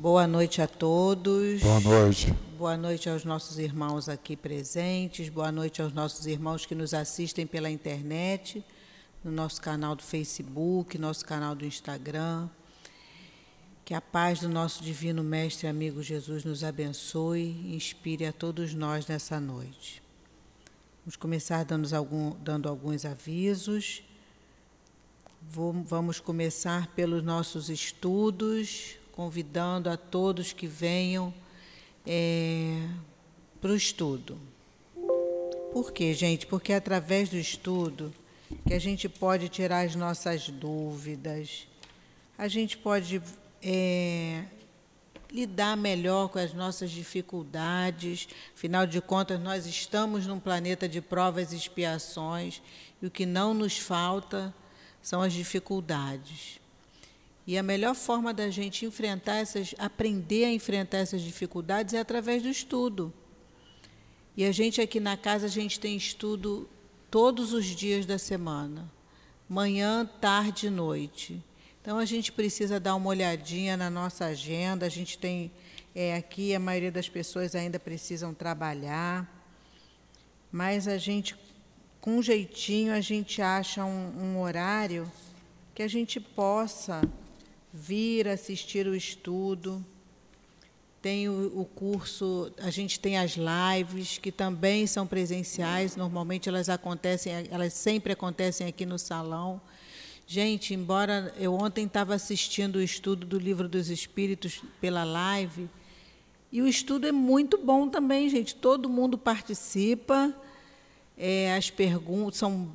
Boa noite a todos. Boa noite. Boa noite aos nossos irmãos aqui presentes. Boa noite aos nossos irmãos que nos assistem pela internet, no nosso canal do Facebook, nosso canal do Instagram. Que a paz do nosso divino mestre e amigo Jesus nos abençoe e inspire a todos nós nessa noite. Vamos começar dando, algum, dando alguns avisos. Vou, vamos começar pelos nossos estudos convidando a todos que venham é, para o estudo. Por quê, gente? Porque é através do estudo que a gente pode tirar as nossas dúvidas, a gente pode é, lidar melhor com as nossas dificuldades. Afinal de contas, nós estamos num planeta de provas e expiações e o que não nos falta são as dificuldades. E a melhor forma da gente enfrentar essas, aprender a enfrentar essas dificuldades é através do estudo. E a gente aqui na casa, a gente tem estudo todos os dias da semana, manhã, tarde e noite. Então a gente precisa dar uma olhadinha na nossa agenda. A gente tem é, aqui a maioria das pessoas ainda precisam trabalhar, mas a gente, com jeitinho, a gente acha um, um horário que a gente possa vir assistir o estudo. Tem o, o, curso, a gente tem as lives, que também são presenciais, normalmente elas acontecem, elas sempre acontecem aqui no salão. Gente, embora eu ontem estava assistindo o estudo do Livro dos Espíritos pela live, e o estudo é muito bom também, gente. Todo mundo participa, é, as perguntas são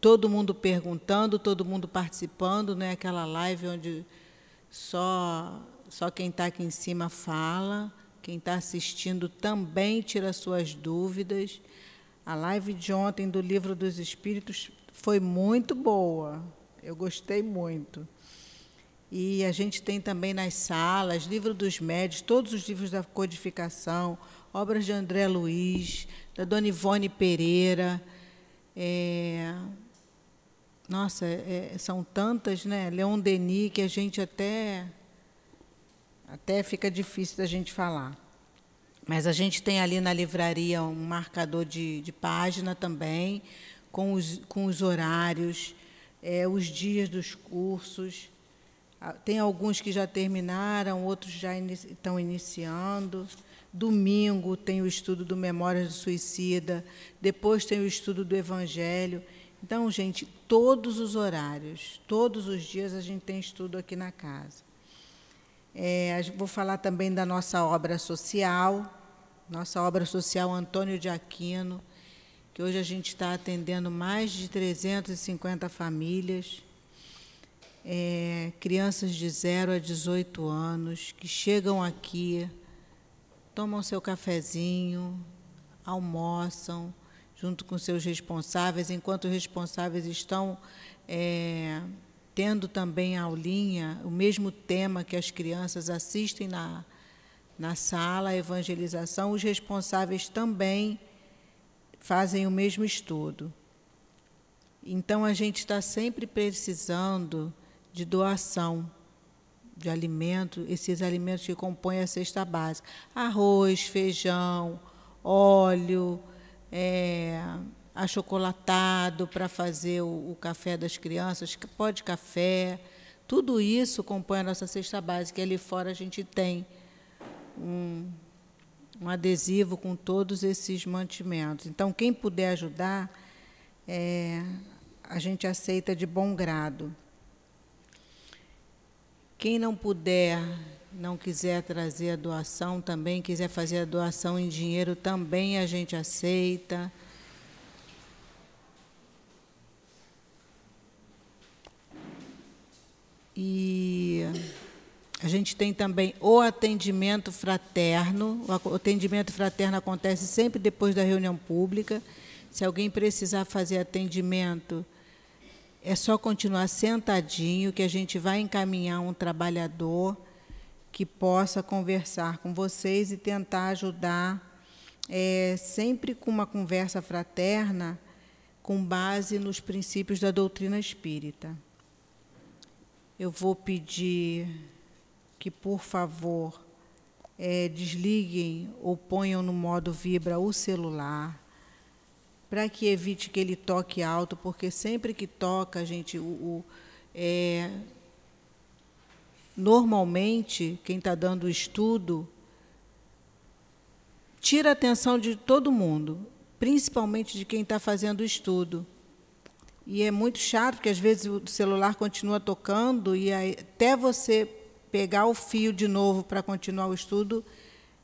todo mundo perguntando, todo mundo participando, não é aquela live onde só, só quem está aqui em cima fala, quem está assistindo também tira suas dúvidas. A live de ontem do Livro dos Espíritos foi muito boa, eu gostei muito. E a gente tem também nas salas, livro dos médios, todos os livros da codificação, obras de André Luiz, da Dona Ivone Pereira, é, nossa, é, são tantas, né? Leon Denis, que a gente até, até fica difícil da gente falar. Mas a gente tem ali na livraria um marcador de, de página também, com os, com os horários, é, os dias dos cursos. Ah, tem alguns que já terminaram, outros já inici estão iniciando. Domingo tem o estudo do Memórias do Suicida, depois tem o estudo do Evangelho. Então, gente, todos os horários, todos os dias a gente tem estudo aqui na casa. É, vou falar também da nossa obra social, nossa obra social Antônio de Aquino, que hoje a gente está atendendo mais de 350 famílias, é, crianças de 0 a 18 anos, que chegam aqui, tomam seu cafezinho, almoçam, junto com seus responsáveis, enquanto os responsáveis estão é, tendo também a aulinha, o mesmo tema que as crianças assistem na, na sala, a evangelização, os responsáveis também fazem o mesmo estudo. Então, a gente está sempre precisando de doação de alimento, esses alimentos que compõem a cesta básica: arroz, feijão, óleo, é, achocolatado para fazer o, o, café das crianças, pó de café. Tudo isso compõe a nossa cesta básica. Ali fora a gente tem um, um adesivo com todos esses mantimentos. Então, quem puder ajudar, é, a gente aceita de bom grado. Quem não puder não quiser trazer a doação também, quiser fazer a doação em dinheiro também a gente aceita. E a gente tem também o atendimento fraterno. O atendimento fraterno acontece sempre depois da reunião pública. Se alguém precisar fazer atendimento, é só continuar sentadinho, que a gente vai encaminhar um trabalhador que possa conversar com vocês e tentar ajudar, é, sempre com uma conversa fraterna, com base nos princípios da doutrina espírita. Eu vou pedir que, por favor, é, desliguem ou ponham no modo vibra o celular, para que evite que ele toque alto, porque sempre que toca, gente, o, o é, normalmente quem está dando o estudo tira a atenção de todo mundo, principalmente de quem está fazendo o estudo. E é muito chato, porque às vezes o celular continua tocando e aí, até você pegar o fio de novo para continuar o estudo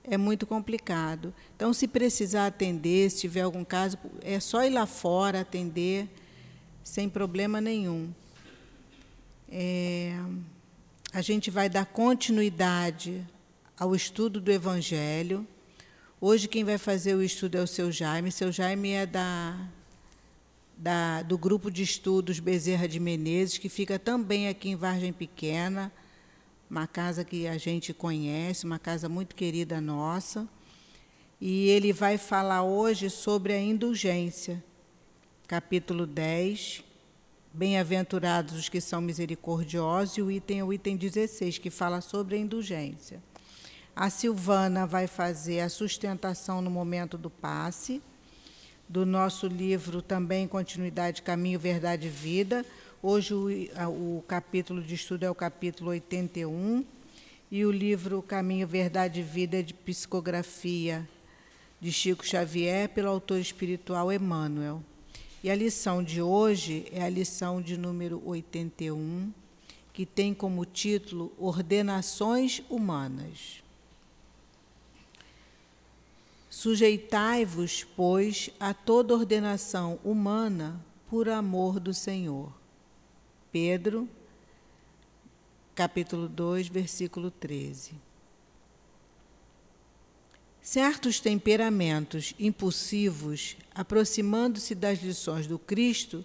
é muito complicado. Então, se precisar atender, se tiver algum caso, é só ir lá fora atender sem problema nenhum. É, a gente vai dar continuidade ao estudo do Evangelho. Hoje quem vai fazer o estudo é o seu Jaime. Seu Jaime é da, da, do grupo de estudos Bezerra de Menezes, que fica também aqui em Vargem Pequena, uma casa que a gente conhece, uma casa muito querida nossa. E ele vai falar hoje sobre a indulgência, capítulo 10. Bem-aventurados os que são misericordiosos, e o item é o item 16, que fala sobre a indulgência. A Silvana vai fazer a sustentação no momento do passe, do nosso livro também Continuidade, Caminho, Verdade e Vida. Hoje o, o capítulo de estudo é o capítulo 81, e o livro Caminho, Verdade e Vida de psicografia de Chico Xavier, pelo autor espiritual Emmanuel. E a lição de hoje é a lição de número 81, que tem como título Ordenações Humanas. Sujeitai-vos, pois, a toda ordenação humana por amor do Senhor. Pedro, capítulo 2, versículo 13. Certos temperamentos impulsivos, aproximando-se das lições do Cristo,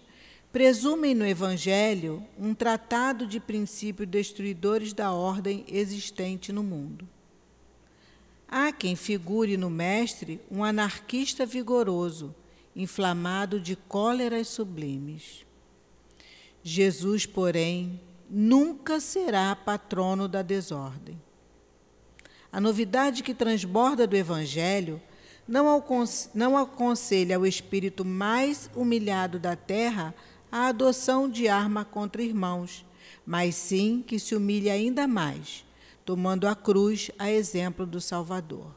presumem no Evangelho um tratado de princípios destruidores da ordem existente no mundo. Há quem figure no Mestre um anarquista vigoroso, inflamado de cóleras sublimes. Jesus, porém, nunca será patrono da desordem. A novidade que transborda do Evangelho não aconselha ao espírito mais humilhado da terra a adoção de arma contra irmãos, mas sim que se humilhe ainda mais tomando a cruz a exemplo do Salvador.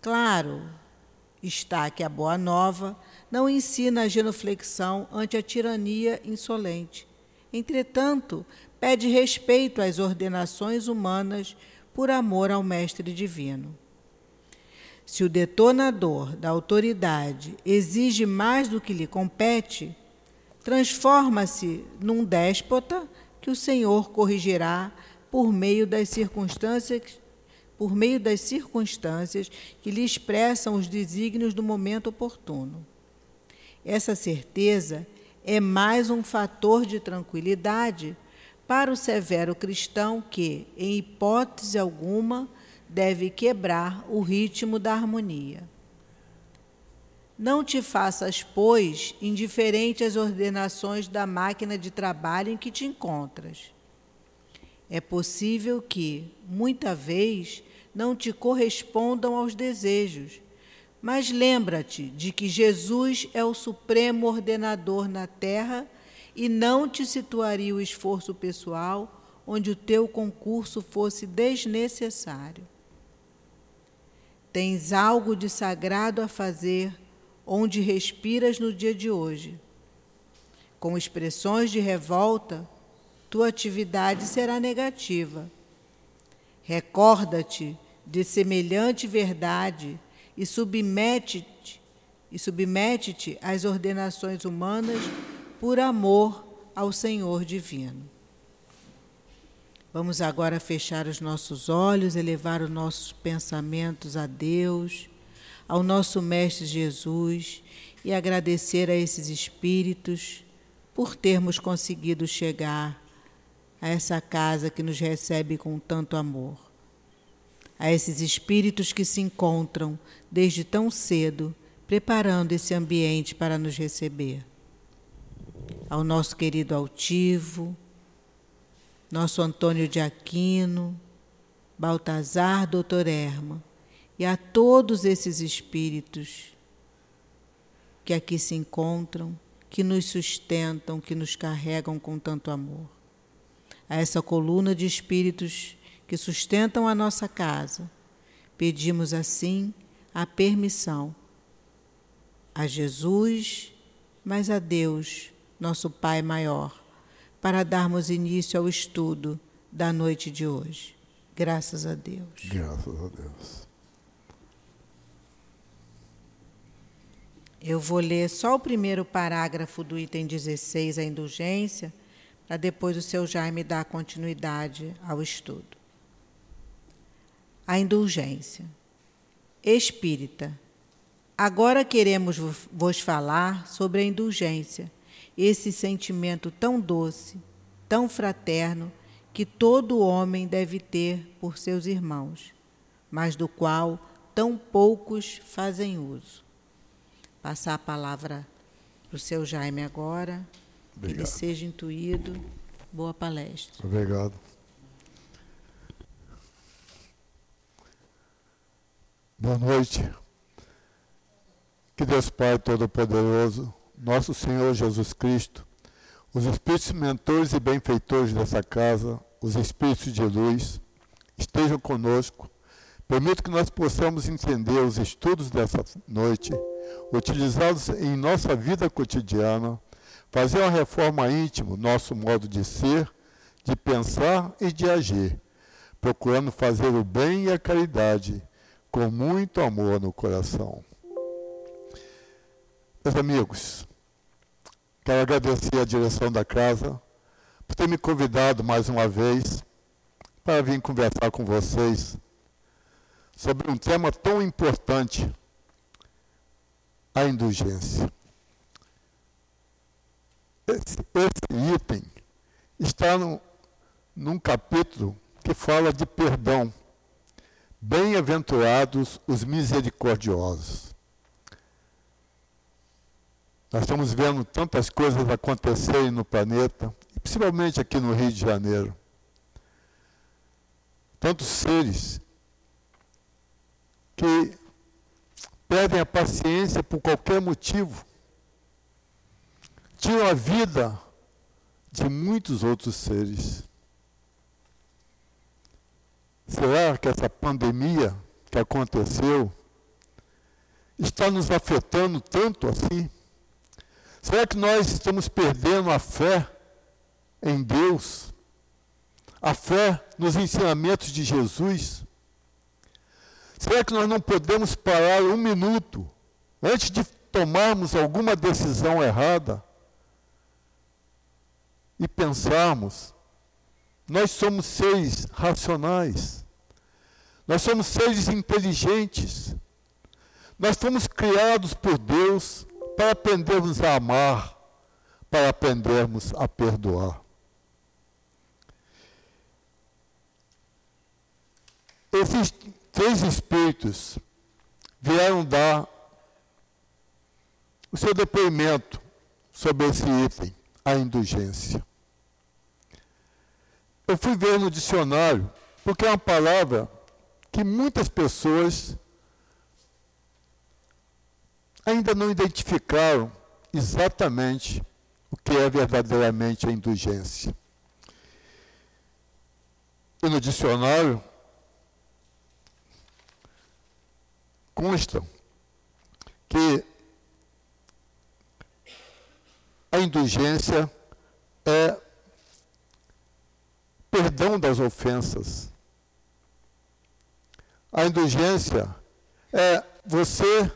Claro está que a Boa Nova não ensina a genuflexão ante a tirania insolente. Entretanto, pede respeito às ordenações humanas por amor ao Mestre Divino. Se o detonador da autoridade exige mais do que lhe compete, transforma-se num déspota que o Senhor corrigirá por meio das circunstâncias por meio das circunstâncias que lhe expressam os desígnios do momento oportuno. Essa certeza é mais um fator de tranquilidade para o severo cristão que, em hipótese alguma, deve quebrar o ritmo da harmonia. Não te faças, pois, indiferente às ordenações da máquina de trabalho em que te encontras é possível que, muita vez, não te correspondam aos desejos, mas lembra-te de que Jesus é o supremo ordenador na terra e não te situaria o esforço pessoal onde o teu concurso fosse desnecessário. Tens algo de sagrado a fazer onde respiras no dia de hoje. Com expressões de revolta, tua atividade será negativa. Recorda-te de semelhante verdade e submete-te e submete-te às ordenações humanas por amor ao Senhor divino. Vamos agora fechar os nossos olhos, elevar os nossos pensamentos a Deus, ao nosso Mestre Jesus e agradecer a esses espíritos por termos conseguido chegar a essa casa que nos recebe com tanto amor, a esses espíritos que se encontram desde tão cedo preparando esse ambiente para nos receber, ao nosso querido altivo, nosso Antônio de Aquino, Baltazar, Doutor Erma, e a todos esses espíritos que aqui se encontram, que nos sustentam, que nos carregam com tanto amor. A essa coluna de espíritos que sustentam a nossa casa, pedimos assim a permissão a Jesus, mas a Deus, nosso Pai maior, para darmos início ao estudo da noite de hoje. Graças a Deus. Graças a Deus. Eu vou ler só o primeiro parágrafo do item 16, a indulgência, para depois o seu Jaime dar continuidade ao estudo. A indulgência. Espírita, agora queremos vos falar sobre a indulgência, esse sentimento tão doce, tão fraterno, que todo homem deve ter por seus irmãos, mas do qual tão poucos fazem uso. Passar a palavra para o seu Jaime agora, Obrigado. que ele seja intuído. Boa palestra. Obrigado. Boa noite. Que Deus Pai Todo-Poderoso, nosso Senhor Jesus Cristo, os espíritos mentores e benfeitores dessa casa, os espíritos de luz, estejam conosco. Permita que nós possamos entender os estudos dessa noite, utilizá-los em nossa vida cotidiana, fazer uma reforma íntima, nosso modo de ser, de pensar e de agir, procurando fazer o bem e a caridade com muito amor no coração. Meus amigos, quero agradecer a direção da casa por ter me convidado mais uma vez para vir conversar com vocês sobre um tema tão importante, a indulgência. Esse, esse item está no, num capítulo que fala de perdão. Bem-aventurados os misericordiosos. Nós estamos vendo tantas coisas acontecerem no planeta, principalmente aqui no Rio de Janeiro. Tantos seres que perdem a paciência por qualquer motivo, tiram a vida de muitos outros seres. Será que essa pandemia que aconteceu está nos afetando tanto assim? Será que nós estamos perdendo a fé em Deus? A fé nos ensinamentos de Jesus? Será que nós não podemos parar um minuto antes de tomarmos alguma decisão errada e pensarmos? Nós somos seres racionais. Nós somos seres inteligentes. Nós fomos criados por Deus para aprendermos a amar, para aprendermos a perdoar. Esses três espíritos vieram dar o seu depoimento sobre esse item, a indulgência. Eu fui ver no dicionário, porque é uma palavra que muitas pessoas ainda não identificaram exatamente o que é verdadeiramente a indulgência. E no dicionário consta que a indulgência é perdão das ofensas a indulgência é você,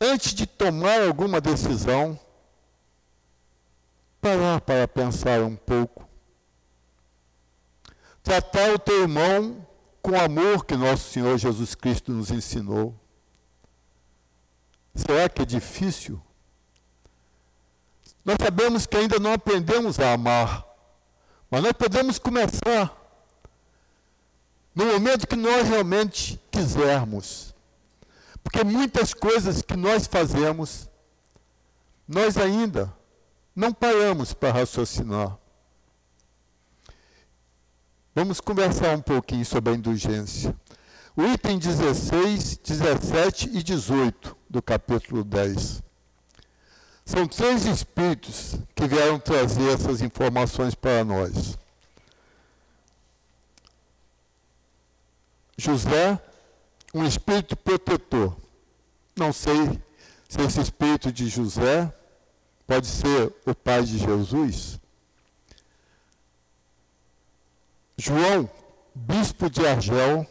antes de tomar alguma decisão, parar para pensar um pouco. Tratar o teu irmão com o amor que nosso Senhor Jesus Cristo nos ensinou. Será que é difícil? Nós sabemos que ainda não aprendemos a amar, mas nós podemos começar no momento que nós realmente quisermos. Porque muitas coisas que nós fazemos, nós ainda não paramos para raciocinar. Vamos conversar um pouquinho sobre a indulgência. O item 16, 17 e 18 do capítulo 10. São três espíritos que vieram trazer essas informações para nós. José, um espírito protetor. Não sei se esse espírito de José pode ser o pai de Jesus. João, bispo de Argel,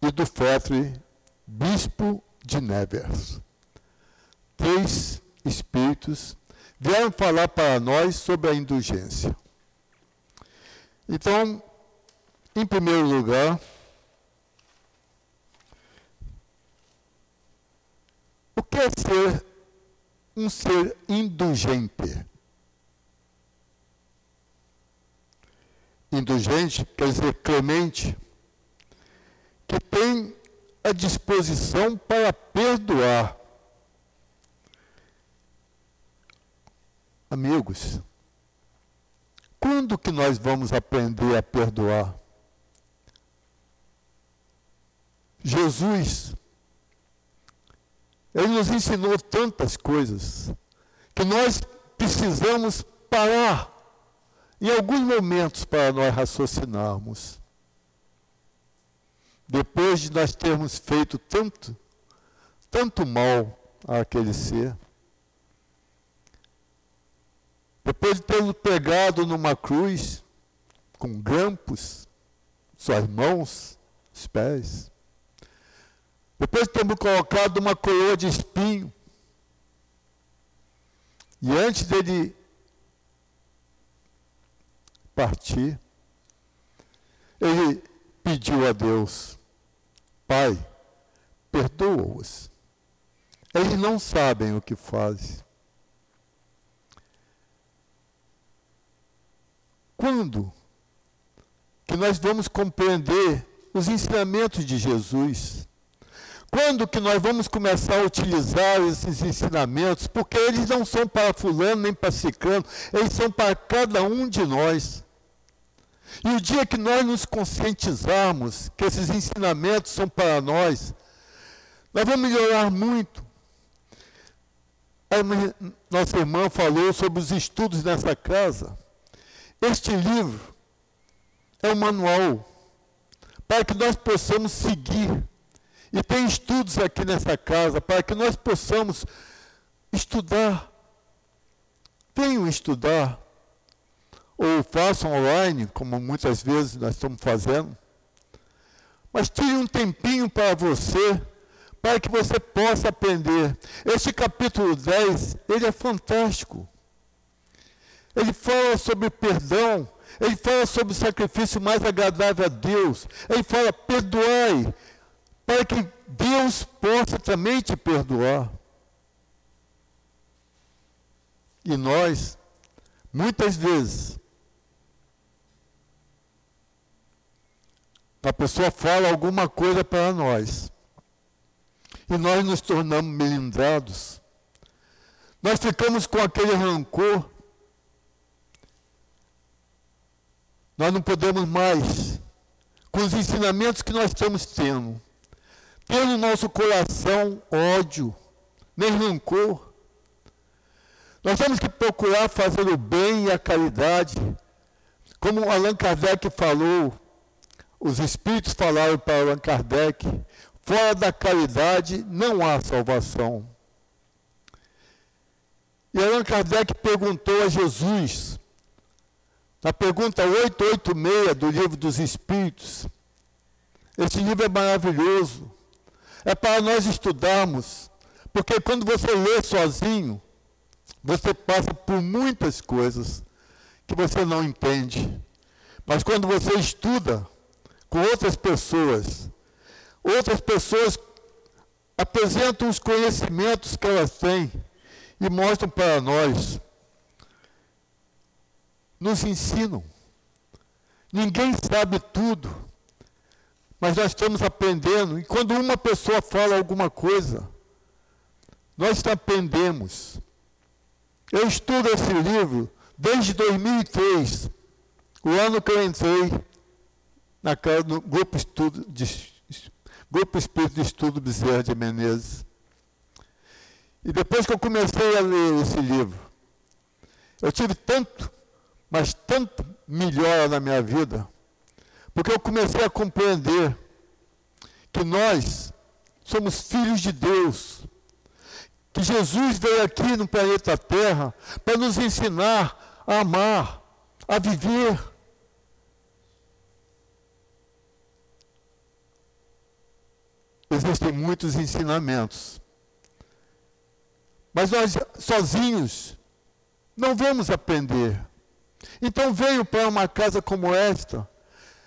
e do Fetre, bispo de Nevers. Três espíritos vieram falar para nós sobre a indulgência. Então, em primeiro lugar, o que é ser um ser indulgente? Indulgente quer dizer clemente, que tem a disposição para perdoar. Amigos, quando que nós vamos aprender a perdoar? Jesus, ele nos ensinou tantas coisas que nós precisamos parar em alguns momentos para nós raciocinarmos. Depois de nós termos feito tanto, tanto mal àquele ser, depois de termos pegado numa cruz, com grampos, suas mãos, os pés, depois de termos colocado uma coroa de espinho, e antes dele partir, ele pediu a Deus: Pai, perdoa-os. Eles não sabem o que fazem. Quando que nós vamos compreender os ensinamentos de Jesus? Quando que nós vamos começar a utilizar esses ensinamentos? Porque eles não são para fulano nem para ciclano, eles são para cada um de nós. E o dia que nós nos conscientizarmos que esses ensinamentos são para nós, nós vamos melhorar muito. A nossa irmã falou sobre os estudos nessa casa. Este livro é um manual para que nós possamos seguir. E tem estudos aqui nessa casa para que nós possamos estudar. Venham estudar ou façam online, como muitas vezes nós estamos fazendo. Mas tire um tempinho para você, para que você possa aprender. Este capítulo 10, ele é fantástico. Ele fala sobre perdão, ele fala sobre o sacrifício mais agradável a Deus. Ele fala, perdoai, para que Deus possa também te perdoar. E nós, muitas vezes, A pessoa fala alguma coisa para nós. E nós nos tornamos melindrados. Nós ficamos com aquele rancor. Nós não podemos mais, com os ensinamentos que nós estamos tendo, ter no nosso coração ódio, nem rancor. Nós temos que procurar fazer o bem e a caridade. Como Allan Kardec falou, os Espíritos falaram para Allan Kardec: fora da caridade não há salvação. E Allan Kardec perguntou a Jesus, na pergunta 886 do Livro dos Espíritos, esse livro é maravilhoso, é para nós estudarmos, porque quando você lê sozinho, você passa por muitas coisas que você não entende. Mas quando você estuda, com outras pessoas. Outras pessoas apresentam os conhecimentos que elas têm e mostram para nós. Nos ensinam. Ninguém sabe tudo, mas nós estamos aprendendo. E quando uma pessoa fala alguma coisa, nós aprendemos. Eu estudo esse livro desde 2003, o ano que eu entrei na casa do grupo, estudo de, grupo Espírito de Estudo Bezerra de Menezes. E depois que eu comecei a ler esse livro, eu tive tanto, mas tanto melhora na minha vida, porque eu comecei a compreender que nós somos filhos de Deus, que Jesus veio aqui no planeta Terra para nos ensinar a amar, a viver. Existem muitos ensinamentos mas nós sozinhos não vamos aprender. Então venho para uma casa como esta,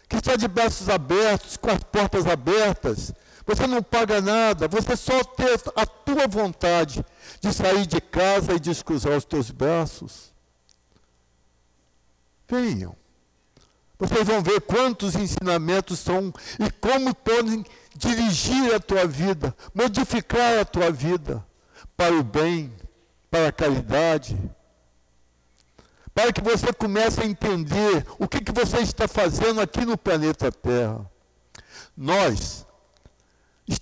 que está de braços abertos, com as portas abertas. Você não paga nada, você só tem a tua vontade de sair de casa e descruzar os teus braços. Venham. Vocês vão ver quantos ensinamentos são e como podem dirigir a tua vida, modificar a tua vida para o bem, para a caridade, para que você comece a entender o que, que você está fazendo aqui no planeta Terra. Nós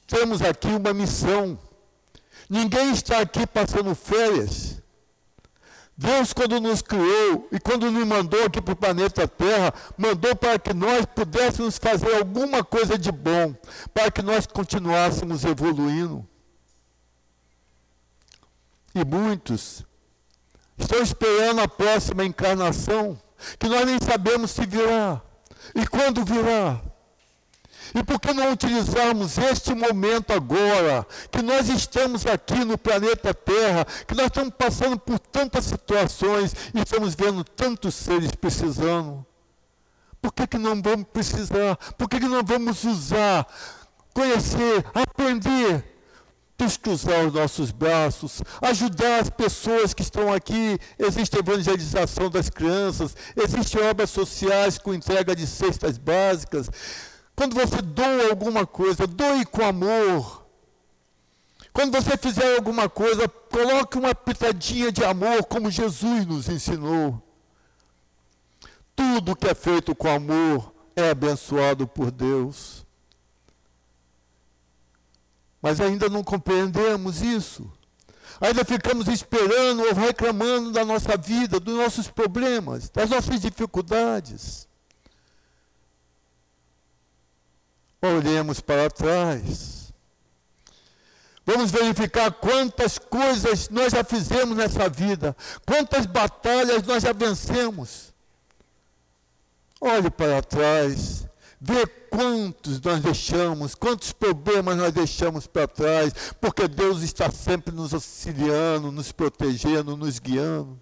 temos aqui uma missão. Ninguém está aqui passando férias. Deus, quando nos criou e quando nos mandou aqui para o planeta Terra, mandou para que nós pudéssemos fazer alguma coisa de bom, para que nós continuássemos evoluindo. E muitos estão esperando a próxima encarnação, que nós nem sabemos se virá e quando virá. E por que não utilizarmos este momento agora, que nós estamos aqui no planeta Terra, que nós estamos passando por tantas situações e estamos vendo tantos seres precisando? Por que, que não vamos precisar? Por que, que não vamos usar, conhecer, aprender cruzar os nossos braços, ajudar as pessoas que estão aqui. Existe evangelização das crianças, existem obras sociais com entrega de cestas básicas. Quando você doa alguma coisa, doe com amor. Quando você fizer alguma coisa, coloque uma pitadinha de amor, como Jesus nos ensinou. Tudo que é feito com amor é abençoado por Deus. Mas ainda não compreendemos isso. Ainda ficamos esperando ou reclamando da nossa vida, dos nossos problemas, das nossas dificuldades. Olhemos para trás. Vamos verificar quantas coisas nós já fizemos nessa vida, quantas batalhas nós já vencemos. Olhe para trás Ver quantos nós deixamos, quantos problemas nós deixamos para trás, porque Deus está sempre nos auxiliando, nos protegendo, nos guiando.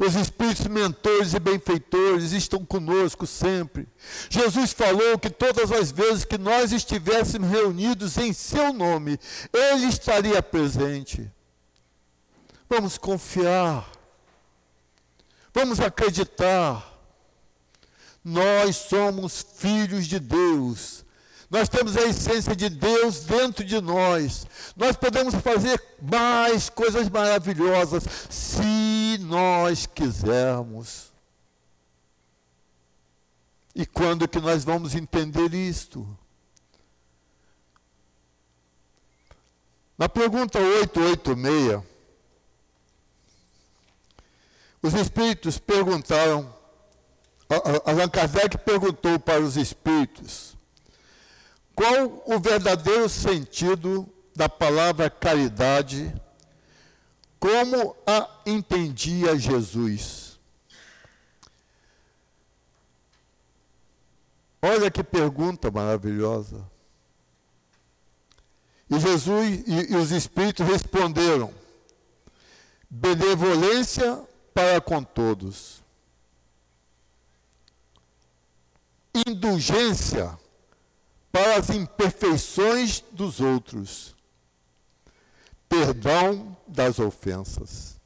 Os espíritos mentores e benfeitores estão conosco sempre. Jesus falou que todas as vezes que nós estivéssemos reunidos em seu nome, Ele estaria presente. Vamos confiar. Vamos acreditar. Nós somos filhos de Deus. Nós temos a essência de Deus dentro de nós. Nós podemos fazer mais coisas maravilhosas se nós quisermos. E quando que nós vamos entender isto? Na pergunta 886, os espíritos perguntaram Allan Kardec perguntou para os espíritos qual o verdadeiro sentido da palavra caridade, como a entendia Jesus. Olha que pergunta maravilhosa. E Jesus e, e os espíritos responderam: benevolência para com todos indulgência para as imperfeições dos outros, perdão das ofensas.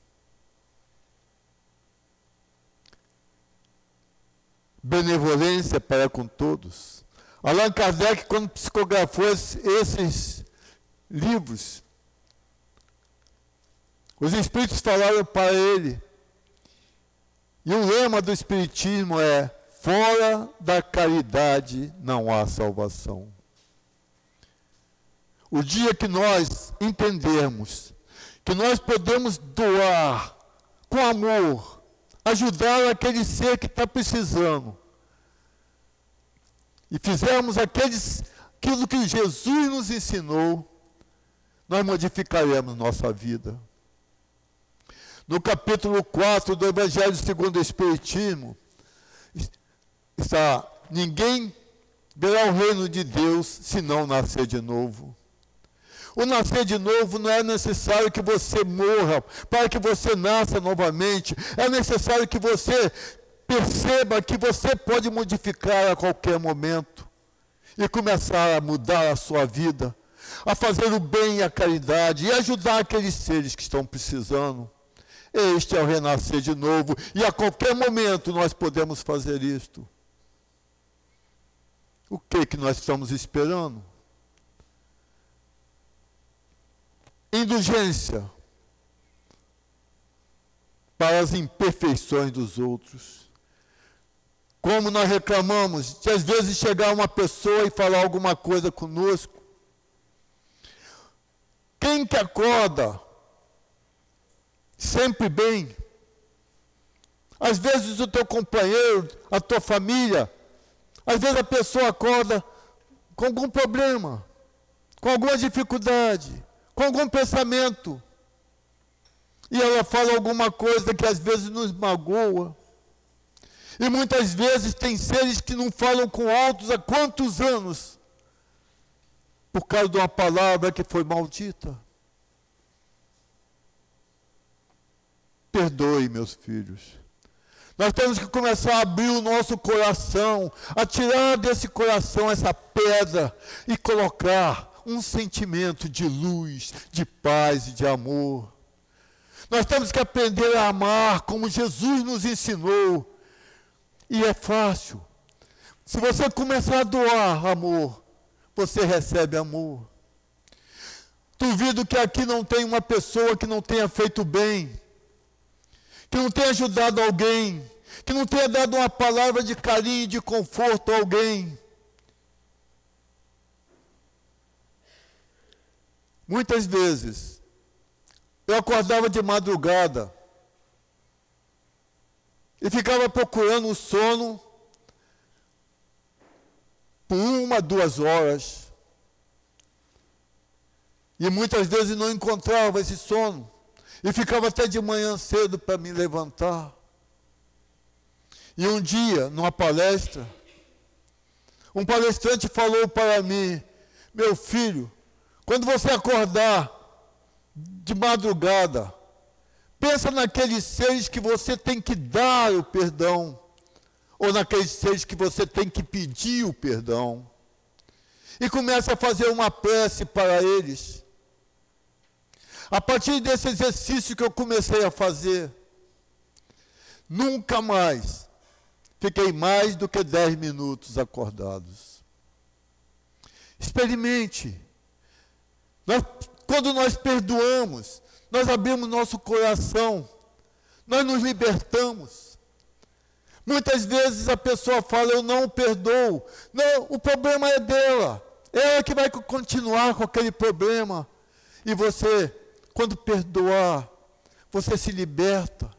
Benevolência para com todos. Allan Kardec, quando psicografou esses livros, os espíritos falaram para ele, e o lema do Espiritismo é Fora da caridade não há salvação. O dia que nós entendermos que nós podemos doar com amor, ajudar aquele ser que está precisando, e fizermos aqueles, aquilo que Jesus nos ensinou, nós modificaremos nossa vida. No capítulo 4 do Evangelho segundo o Espiritismo, está: ninguém verá o reino de Deus se não nascer de novo. O nascer de novo não é necessário que você morra para que você nasça novamente. É necessário que você perceba que você pode modificar a qualquer momento e começar a mudar a sua vida, a fazer o bem e a caridade e ajudar aqueles seres que estão precisando. Este é o renascer de novo e a qualquer momento nós podemos fazer isto. O que que nós estamos esperando? Indulgência para as imperfeições dos outros. Como nós reclamamos de às vezes chegar uma pessoa e falar alguma coisa conosco. Quem que acorda sempre bem? Às vezes o teu companheiro, a tua família, às vezes a pessoa acorda com algum problema, com alguma dificuldade, com algum pensamento. E ela fala alguma coisa que às vezes nos magoa. E muitas vezes tem seres que não falam com outros há quantos anos? Por causa de uma palavra que foi maldita. Perdoe, meus filhos. Nós temos que começar a abrir o nosso coração, a tirar desse coração essa pedra e colocar um sentimento de luz, de paz e de amor. Nós temos que aprender a amar como Jesus nos ensinou. E é fácil. Se você começar a doar amor, você recebe amor. Duvido que aqui não tenha uma pessoa que não tenha feito bem, que não tenha ajudado alguém, que não tenha dado uma palavra de carinho e de conforto a alguém. Muitas vezes, eu acordava de madrugada, e ficava procurando o sono por uma, duas horas. E muitas vezes não encontrava esse sono. E ficava até de manhã cedo para me levantar. E um dia, numa palestra, um palestrante falou para mim: Meu filho, quando você acordar de madrugada, Pensa naqueles seres que você tem que dar o perdão, ou naqueles seres que você tem que pedir o perdão. E começa a fazer uma prece para eles. A partir desse exercício que eu comecei a fazer, nunca mais fiquei mais do que 10 minutos acordados. Experimente. Nós, quando nós perdoamos, nós abrimos nosso coração, nós nos libertamos. Muitas vezes a pessoa fala, eu não perdoo. Não, o problema é dela. Ela que vai continuar com aquele problema. E você, quando perdoar, você se liberta.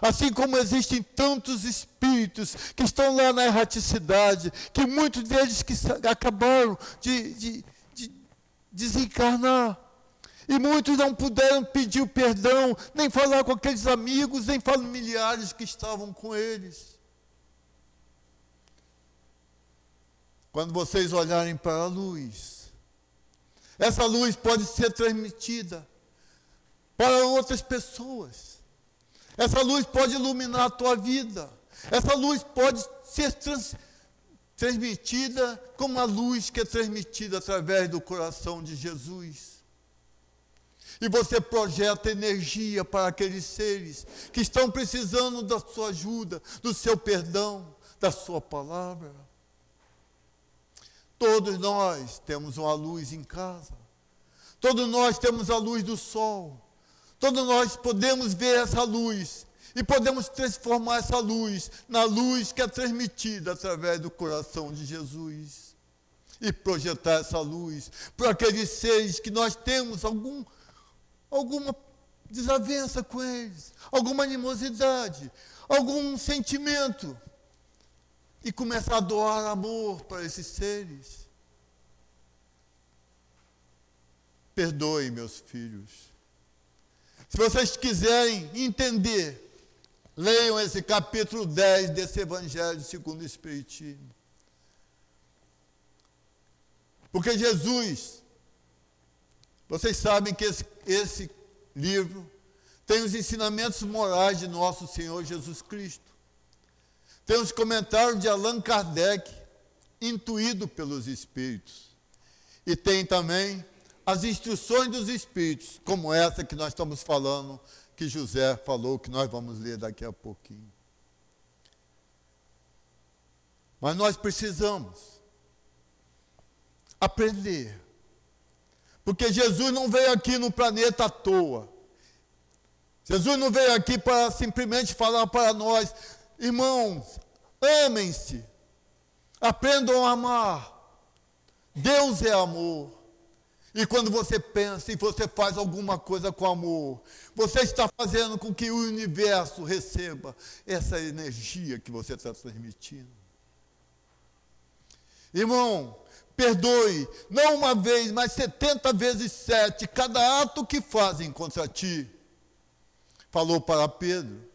Assim como existem tantos espíritos que estão lá na erraticidade, que muitos deles que acabaram de, de, de desencarnar. E muitos não puderam pedir o perdão, nem falar com aqueles amigos, nem familiares que estavam com eles. Quando vocês olharem para a luz, essa luz pode ser transmitida para outras pessoas. Essa luz pode iluminar a tua vida. Essa luz pode ser trans, transmitida como a luz que é transmitida através do coração de Jesus. E você projeta energia para aqueles seres que estão precisando da sua ajuda, do seu perdão, da sua palavra. Todos nós temos uma luz em casa. Todos nós temos a luz do sol. Todos nós podemos ver essa luz E podemos transformar essa luz na luz que é transmitida através do coração de Jesus. E projetar essa luz para aqueles seres que nós temos algum, alguma desavença com eles, alguma animosidade, algum sentimento. E começar a doar amor para esses seres. Perdoe, meus filhos. Se vocês quiserem entender Leiam esse capítulo 10 desse Evangelho segundo o Espiritismo. Porque Jesus, vocês sabem que esse, esse livro tem os ensinamentos morais de nosso Senhor Jesus Cristo. Tem os comentários de Allan Kardec, intuído pelos Espíritos. E tem também as instruções dos Espíritos, como essa que nós estamos falando que José falou, que nós vamos ler daqui a pouquinho. Mas nós precisamos aprender. Porque Jesus não veio aqui no planeta à toa. Jesus não veio aqui para simplesmente falar para nós, irmãos, amem-se, aprendam a amar. Deus é amor. E quando você pensa e você faz alguma coisa com amor, você está fazendo com que o universo receba essa energia que você está transmitindo. Irmão, perdoe, não uma vez, mas setenta vezes sete, cada ato que fazem contra ti. Falou para Pedro.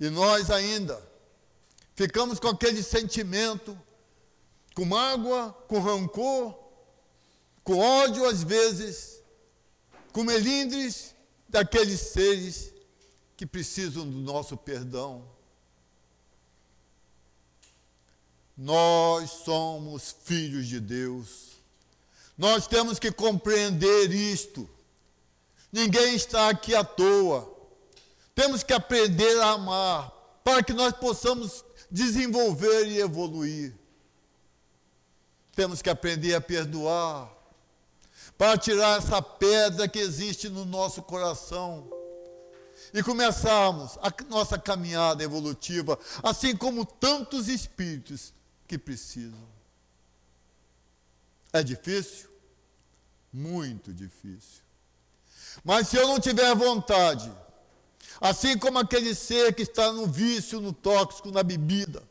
E nós ainda ficamos com aquele sentimento com mágoa, com rancor, com ódio às vezes, com melindres daqueles seres que precisam do nosso perdão. Nós somos filhos de Deus. Nós temos que compreender isto. Ninguém está aqui à toa. Temos que aprender a amar para que nós possamos desenvolver e evoluir. Temos que aprender a perdoar, para tirar essa pedra que existe no nosso coração e começarmos a nossa caminhada evolutiva, assim como tantos espíritos que precisam. É difícil? Muito difícil. Mas se eu não tiver vontade, assim como aquele ser que está no vício, no tóxico, na bebida,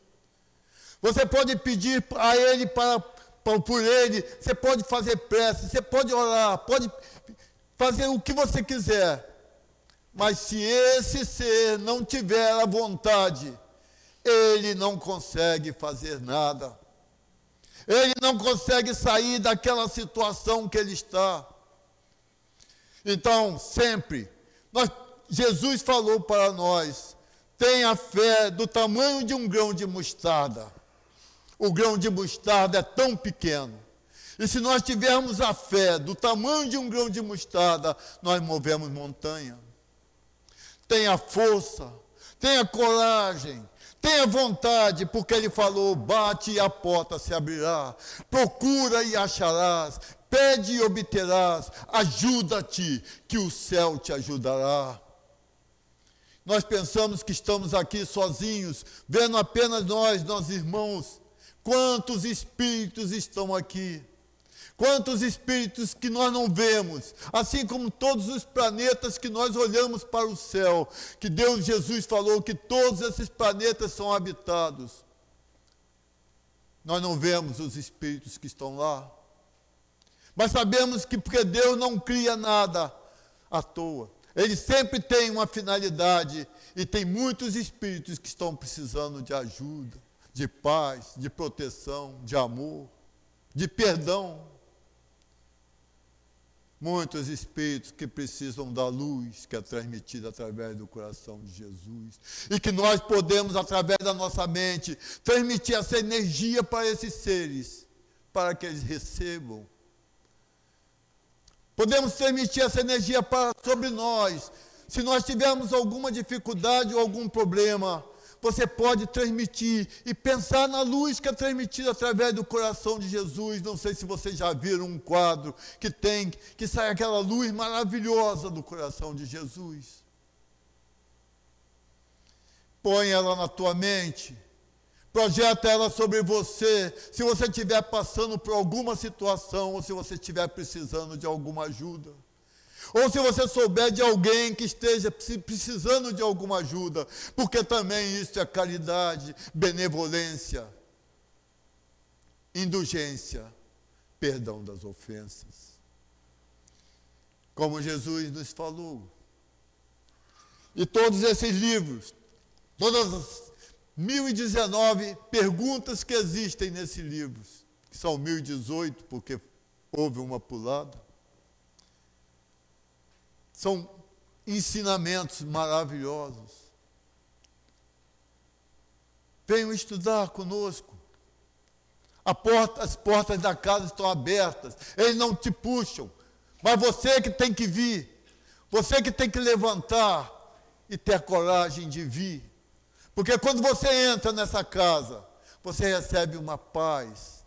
você pode pedir a ele para por ele, você pode fazer prece, você pode orar, pode fazer o que você quiser. Mas se esse ser não tiver a vontade, ele não consegue fazer nada. Ele não consegue sair daquela situação que ele está. Então, sempre, nós, Jesus falou para nós: tenha fé do tamanho de um grão de mostarda o grão de mostarda é tão pequeno. E se nós tivermos a fé do tamanho de um grão de mostarda, nós movemos montanha. Tenha força, tenha coragem, tenha vontade, porque ele falou: bate e a porta se abrirá, procura e acharás, pede e obterás, ajuda-te, que o céu te ajudará. Nós pensamos que estamos aqui sozinhos, vendo apenas nós, nossos irmãos, Quantos espíritos estão aqui? Quantos espíritos que nós não vemos, assim como todos os planetas que nós olhamos para o céu, que Deus Jesus falou que todos esses planetas são habitados. Nós não vemos os espíritos que estão lá. Mas sabemos que porque Deus não cria nada à toa. Ele sempre tem uma finalidade e tem muitos espíritos que estão precisando de ajuda de paz, de proteção, de amor, de perdão. Muitos espíritos que precisam da luz que é transmitida através do coração de Jesus. E que nós podemos, através da nossa mente, transmitir essa energia para esses seres, para que eles recebam. Podemos transmitir essa energia para, sobre nós. Se nós tivermos alguma dificuldade ou algum problema, você pode transmitir e pensar na luz que é transmitida através do coração de Jesus. Não sei se vocês já viram um quadro que tem, que sai aquela luz maravilhosa do coração de Jesus. Põe ela na tua mente, projeta ela sobre você. Se você estiver passando por alguma situação ou se você estiver precisando de alguma ajuda. Ou se você souber de alguém que esteja precisando de alguma ajuda, porque também isso é caridade, benevolência, indulgência, perdão das ofensas. Como Jesus nos falou. E todos esses livros, todas as 1019 perguntas que existem nesse livro, que são 1018, porque houve uma pulada, são ensinamentos maravilhosos. Venham estudar conosco. Porta, as portas da casa estão abertas. Eles não te puxam. Mas você que tem que vir. Você que tem que levantar e ter coragem de vir. Porque quando você entra nessa casa, você recebe uma paz.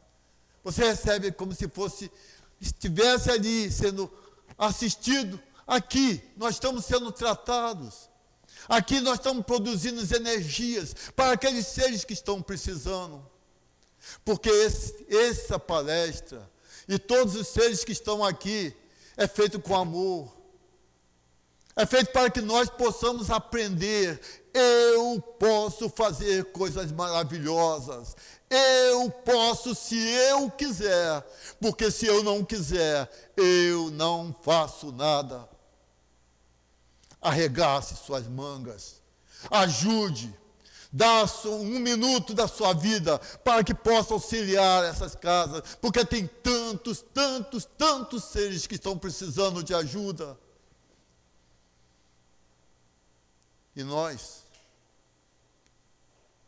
Você recebe como se fosse estivesse ali sendo assistido Aqui nós estamos sendo tratados. Aqui nós estamos produzindo energias para aqueles seres que estão precisando. Porque esse, essa palestra e todos os seres que estão aqui é feito com amor. É feito para que nós possamos aprender. Eu posso fazer coisas maravilhosas. Eu posso se eu quiser. Porque se eu não quiser, eu não faço nada arregace suas mangas, ajude, dá um minuto da sua vida para que possa auxiliar essas casas, porque tem tantos, tantos, tantos seres que estão precisando de ajuda. E nós,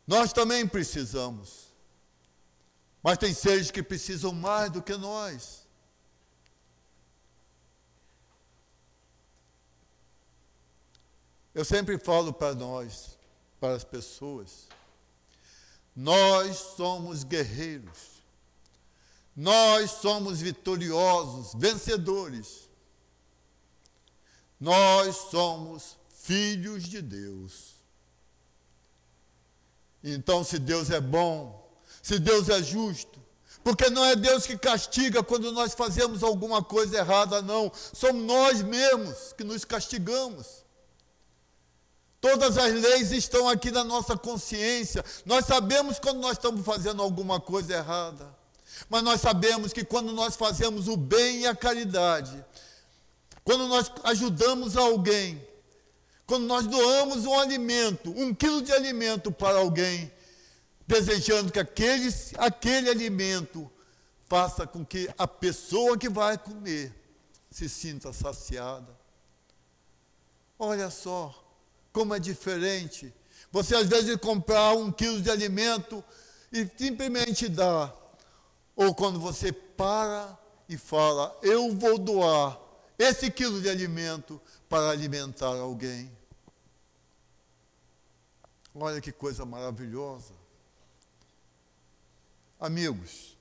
nós também precisamos, mas tem seres que precisam mais do que nós. Eu sempre falo para nós, para as pessoas, nós somos guerreiros, nós somos vitoriosos, vencedores, nós somos filhos de Deus. Então, se Deus é bom, se Deus é justo, porque não é Deus que castiga quando nós fazemos alguma coisa errada, não, somos nós mesmos que nos castigamos. Todas as leis estão aqui na nossa consciência. Nós sabemos quando nós estamos fazendo alguma coisa errada. Mas nós sabemos que quando nós fazemos o bem e a caridade, quando nós ajudamos alguém, quando nós doamos um alimento, um quilo de alimento para alguém, desejando que aquele, aquele alimento faça com que a pessoa que vai comer se sinta saciada. Olha só, como é diferente. Você às vezes comprar um quilo de alimento e simplesmente dá. Ou quando você para e fala, eu vou doar esse quilo de alimento para alimentar alguém. Olha que coisa maravilhosa. Amigos,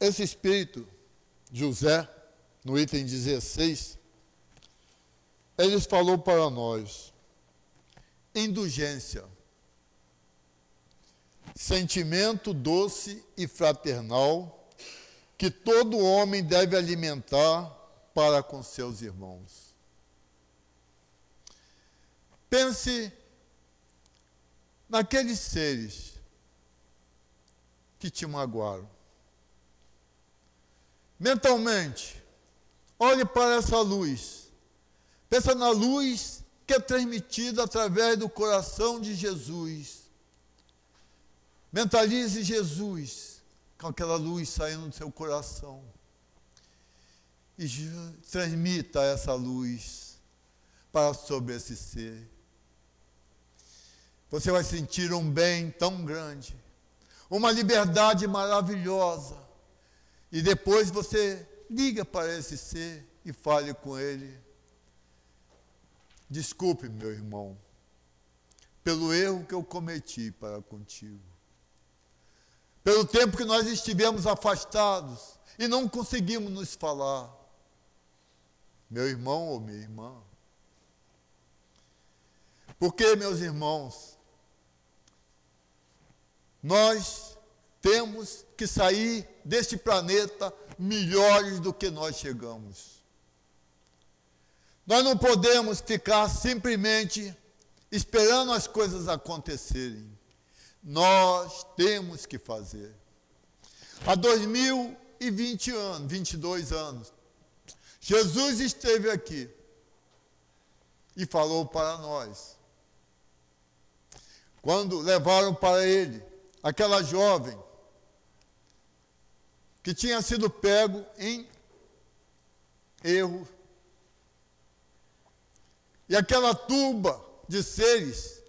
esse espírito, José, no item 16, ele falou para nós: indulgência, sentimento doce e fraternal que todo homem deve alimentar para com seus irmãos. Pense naqueles seres que te magoaram. Mentalmente, olhe para essa luz Pensa na luz que é transmitida através do coração de Jesus. Mentalize Jesus com aquela luz saindo do seu coração. E transmita essa luz para sobre esse ser. Você vai sentir um bem tão grande, uma liberdade maravilhosa. E depois você liga para esse ser e fale com ele. Desculpe, meu irmão. pelo erro que eu cometi para contigo. Pelo tempo que nós estivemos afastados e não conseguimos nos falar. Meu irmão ou minha irmã. Porque, meus irmãos, nós temos que sair deste planeta melhores do que nós chegamos. Nós não podemos ficar simplesmente esperando as coisas acontecerem. Nós temos que fazer. Há 2020 anos, 22 anos, Jesus esteve aqui e falou para nós. Quando levaram para ele aquela jovem que tinha sido pego em erro e aquela turba de seres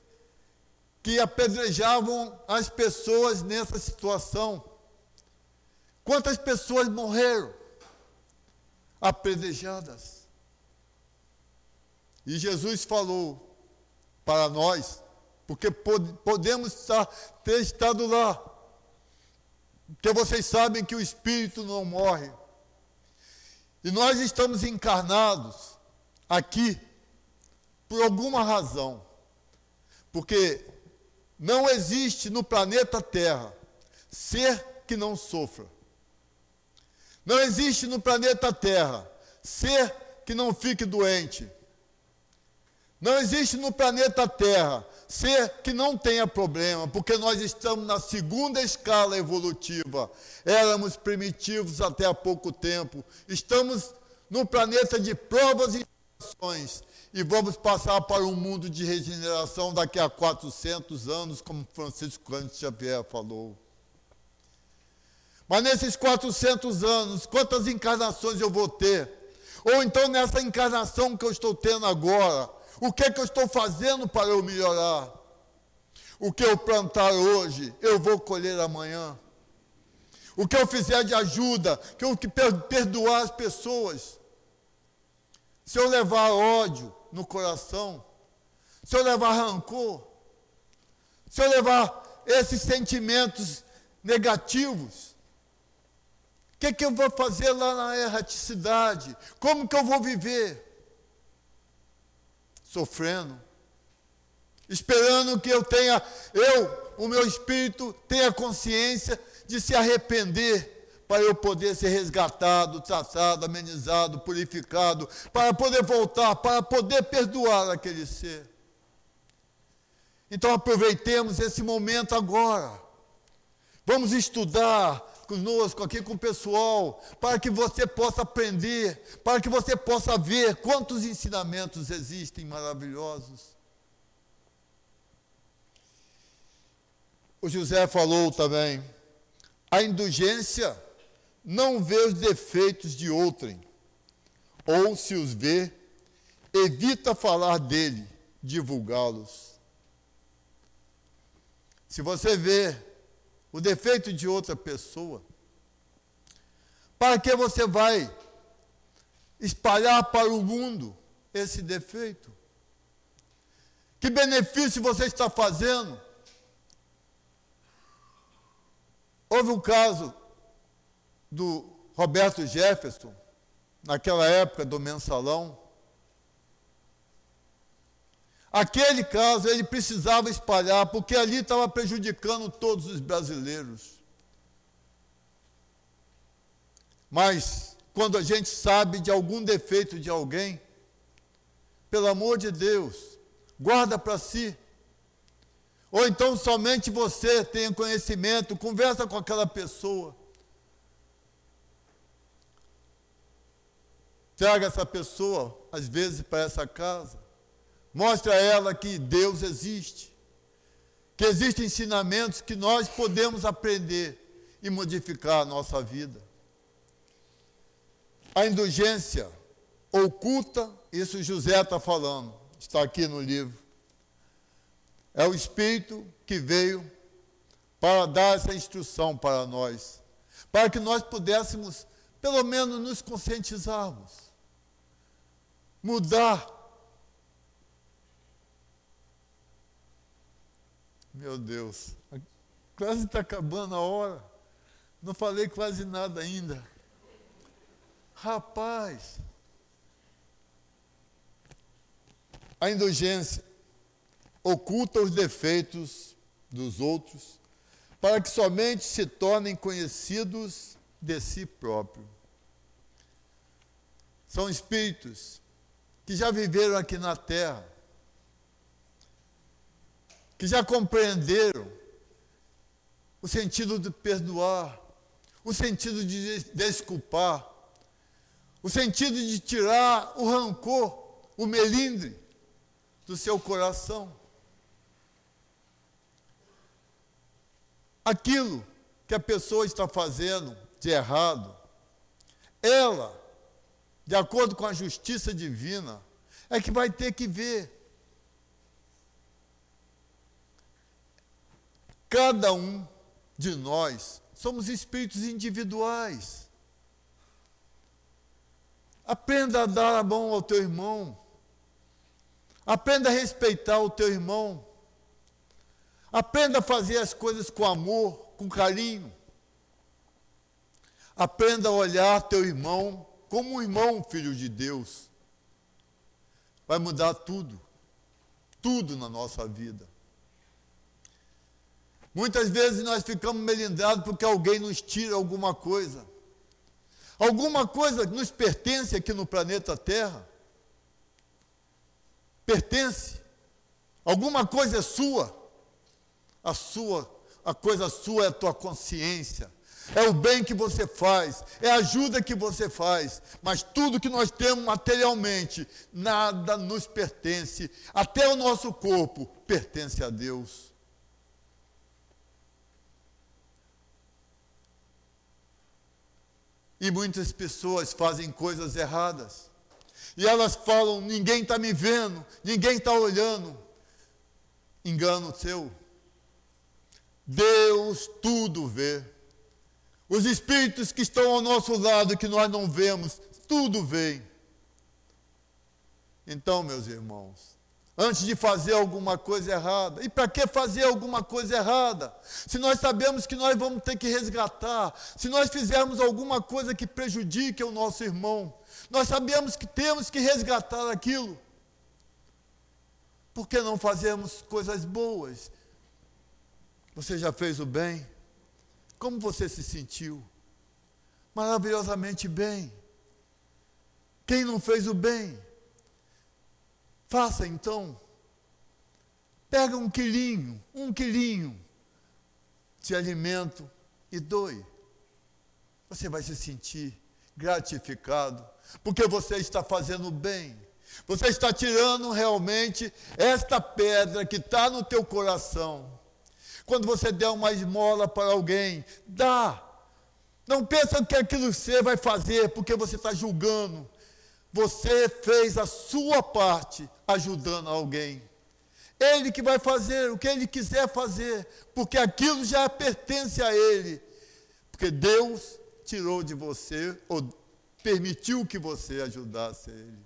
que apedrejavam as pessoas nessa situação. Quantas pessoas morreram apedrejadas? E Jesus falou para nós, porque podemos estar, ter estado lá, porque vocês sabem que o espírito não morre. E nós estamos encarnados aqui por alguma razão. Porque não existe no planeta Terra ser que não sofra. Não existe no planeta Terra ser que não fique doente. Não existe no planeta Terra ser que não tenha problema, porque nós estamos na segunda escala evolutiva. Éramos primitivos até há pouco tempo. Estamos no planeta de provas e expiações e vamos passar para um mundo de regeneração daqui a 400 anos, como Francisco Cândido Xavier falou. Mas nesses 400 anos, quantas encarnações eu vou ter? Ou então nessa encarnação que eu estou tendo agora, o que é que eu estou fazendo para eu melhorar? O que eu plantar hoje, eu vou colher amanhã. O que eu fizer de ajuda, que eu perdoar as pessoas. Se eu levar ódio, no coração, se eu levar rancor, se eu levar esses sentimentos negativos, o que, que eu vou fazer lá na erraticidade? Como que eu vou viver? Sofrendo, esperando que eu tenha, eu, o meu espírito, tenha consciência de se arrepender para eu poder ser resgatado, tratado, amenizado, purificado, para poder voltar, para poder perdoar aquele ser. Então aproveitemos esse momento agora. Vamos estudar conosco aqui com o pessoal, para que você possa aprender, para que você possa ver quantos ensinamentos existem maravilhosos. O José falou também, a indulgência não vê os defeitos de outrem, ou se os vê, evita falar dele, divulgá-los. Se você vê o defeito de outra pessoa, para que você vai espalhar para o mundo esse defeito? Que benefício você está fazendo? Houve um caso do Roberto Jefferson, naquela época do mensalão. Aquele caso ele precisava espalhar, porque ali estava prejudicando todos os brasileiros. Mas, quando a gente sabe de algum defeito de alguém, pelo amor de Deus, guarda para si. Ou então somente você tenha conhecimento, conversa com aquela pessoa. Traga essa pessoa, às vezes, para essa casa. Mostre a ela que Deus existe. Que existem ensinamentos que nós podemos aprender e modificar a nossa vida. A indulgência oculta, isso José está falando, está aqui no livro. É o Espírito que veio para dar essa instrução para nós, para que nós pudéssemos, pelo menos, nos conscientizarmos mudar. Meu Deus, quase está acabando a hora. Não falei quase nada ainda. Rapaz, a indulgência oculta os defeitos dos outros para que somente se tornem conhecidos de si próprio. São espíritos que já viveram aqui na terra, que já compreenderam o sentido de perdoar, o sentido de desculpar, o sentido de tirar o rancor, o melindre do seu coração. Aquilo que a pessoa está fazendo de errado, ela de acordo com a justiça divina, é que vai ter que ver. Cada um de nós somos espíritos individuais. Aprenda a dar a mão ao teu irmão. Aprenda a respeitar o teu irmão. Aprenda a fazer as coisas com amor, com carinho. Aprenda a olhar teu irmão como um irmão, filho de Deus, vai mudar tudo, tudo na nossa vida. Muitas vezes nós ficamos melindrados porque alguém nos tira alguma coisa. Alguma coisa nos pertence aqui no planeta Terra. Pertence. Alguma coisa é sua. A sua, a coisa sua é a tua consciência é o bem que você faz, é a ajuda que você faz, mas tudo que nós temos materialmente, nada nos pertence, até o nosso corpo pertence a Deus. E muitas pessoas fazem coisas erradas. E elas falam: ninguém está me vendo, ninguém está olhando. Engano seu. Deus tudo vê. Os espíritos que estão ao nosso lado, que nós não vemos, tudo vem. Então, meus irmãos, antes de fazer alguma coisa errada, e para que fazer alguma coisa errada? Se nós sabemos que nós vamos ter que resgatar, se nós fizermos alguma coisa que prejudique o nosso irmão, nós sabemos que temos que resgatar aquilo. Por que não fazemos coisas boas? Você já fez o bem? Como você se sentiu? Maravilhosamente bem. Quem não fez o bem? Faça então. Pega um quilinho, um quilinho de alimento e doe. Você vai se sentir gratificado, porque você está fazendo bem. Você está tirando realmente esta pedra que está no teu coração quando você der uma esmola para alguém, dá. Não pensa que aquilo você vai fazer porque você está julgando. Você fez a sua parte ajudando alguém. Ele que vai fazer o que ele quiser fazer, porque aquilo já pertence a ele. Porque Deus tirou de você, ou permitiu que você ajudasse ele.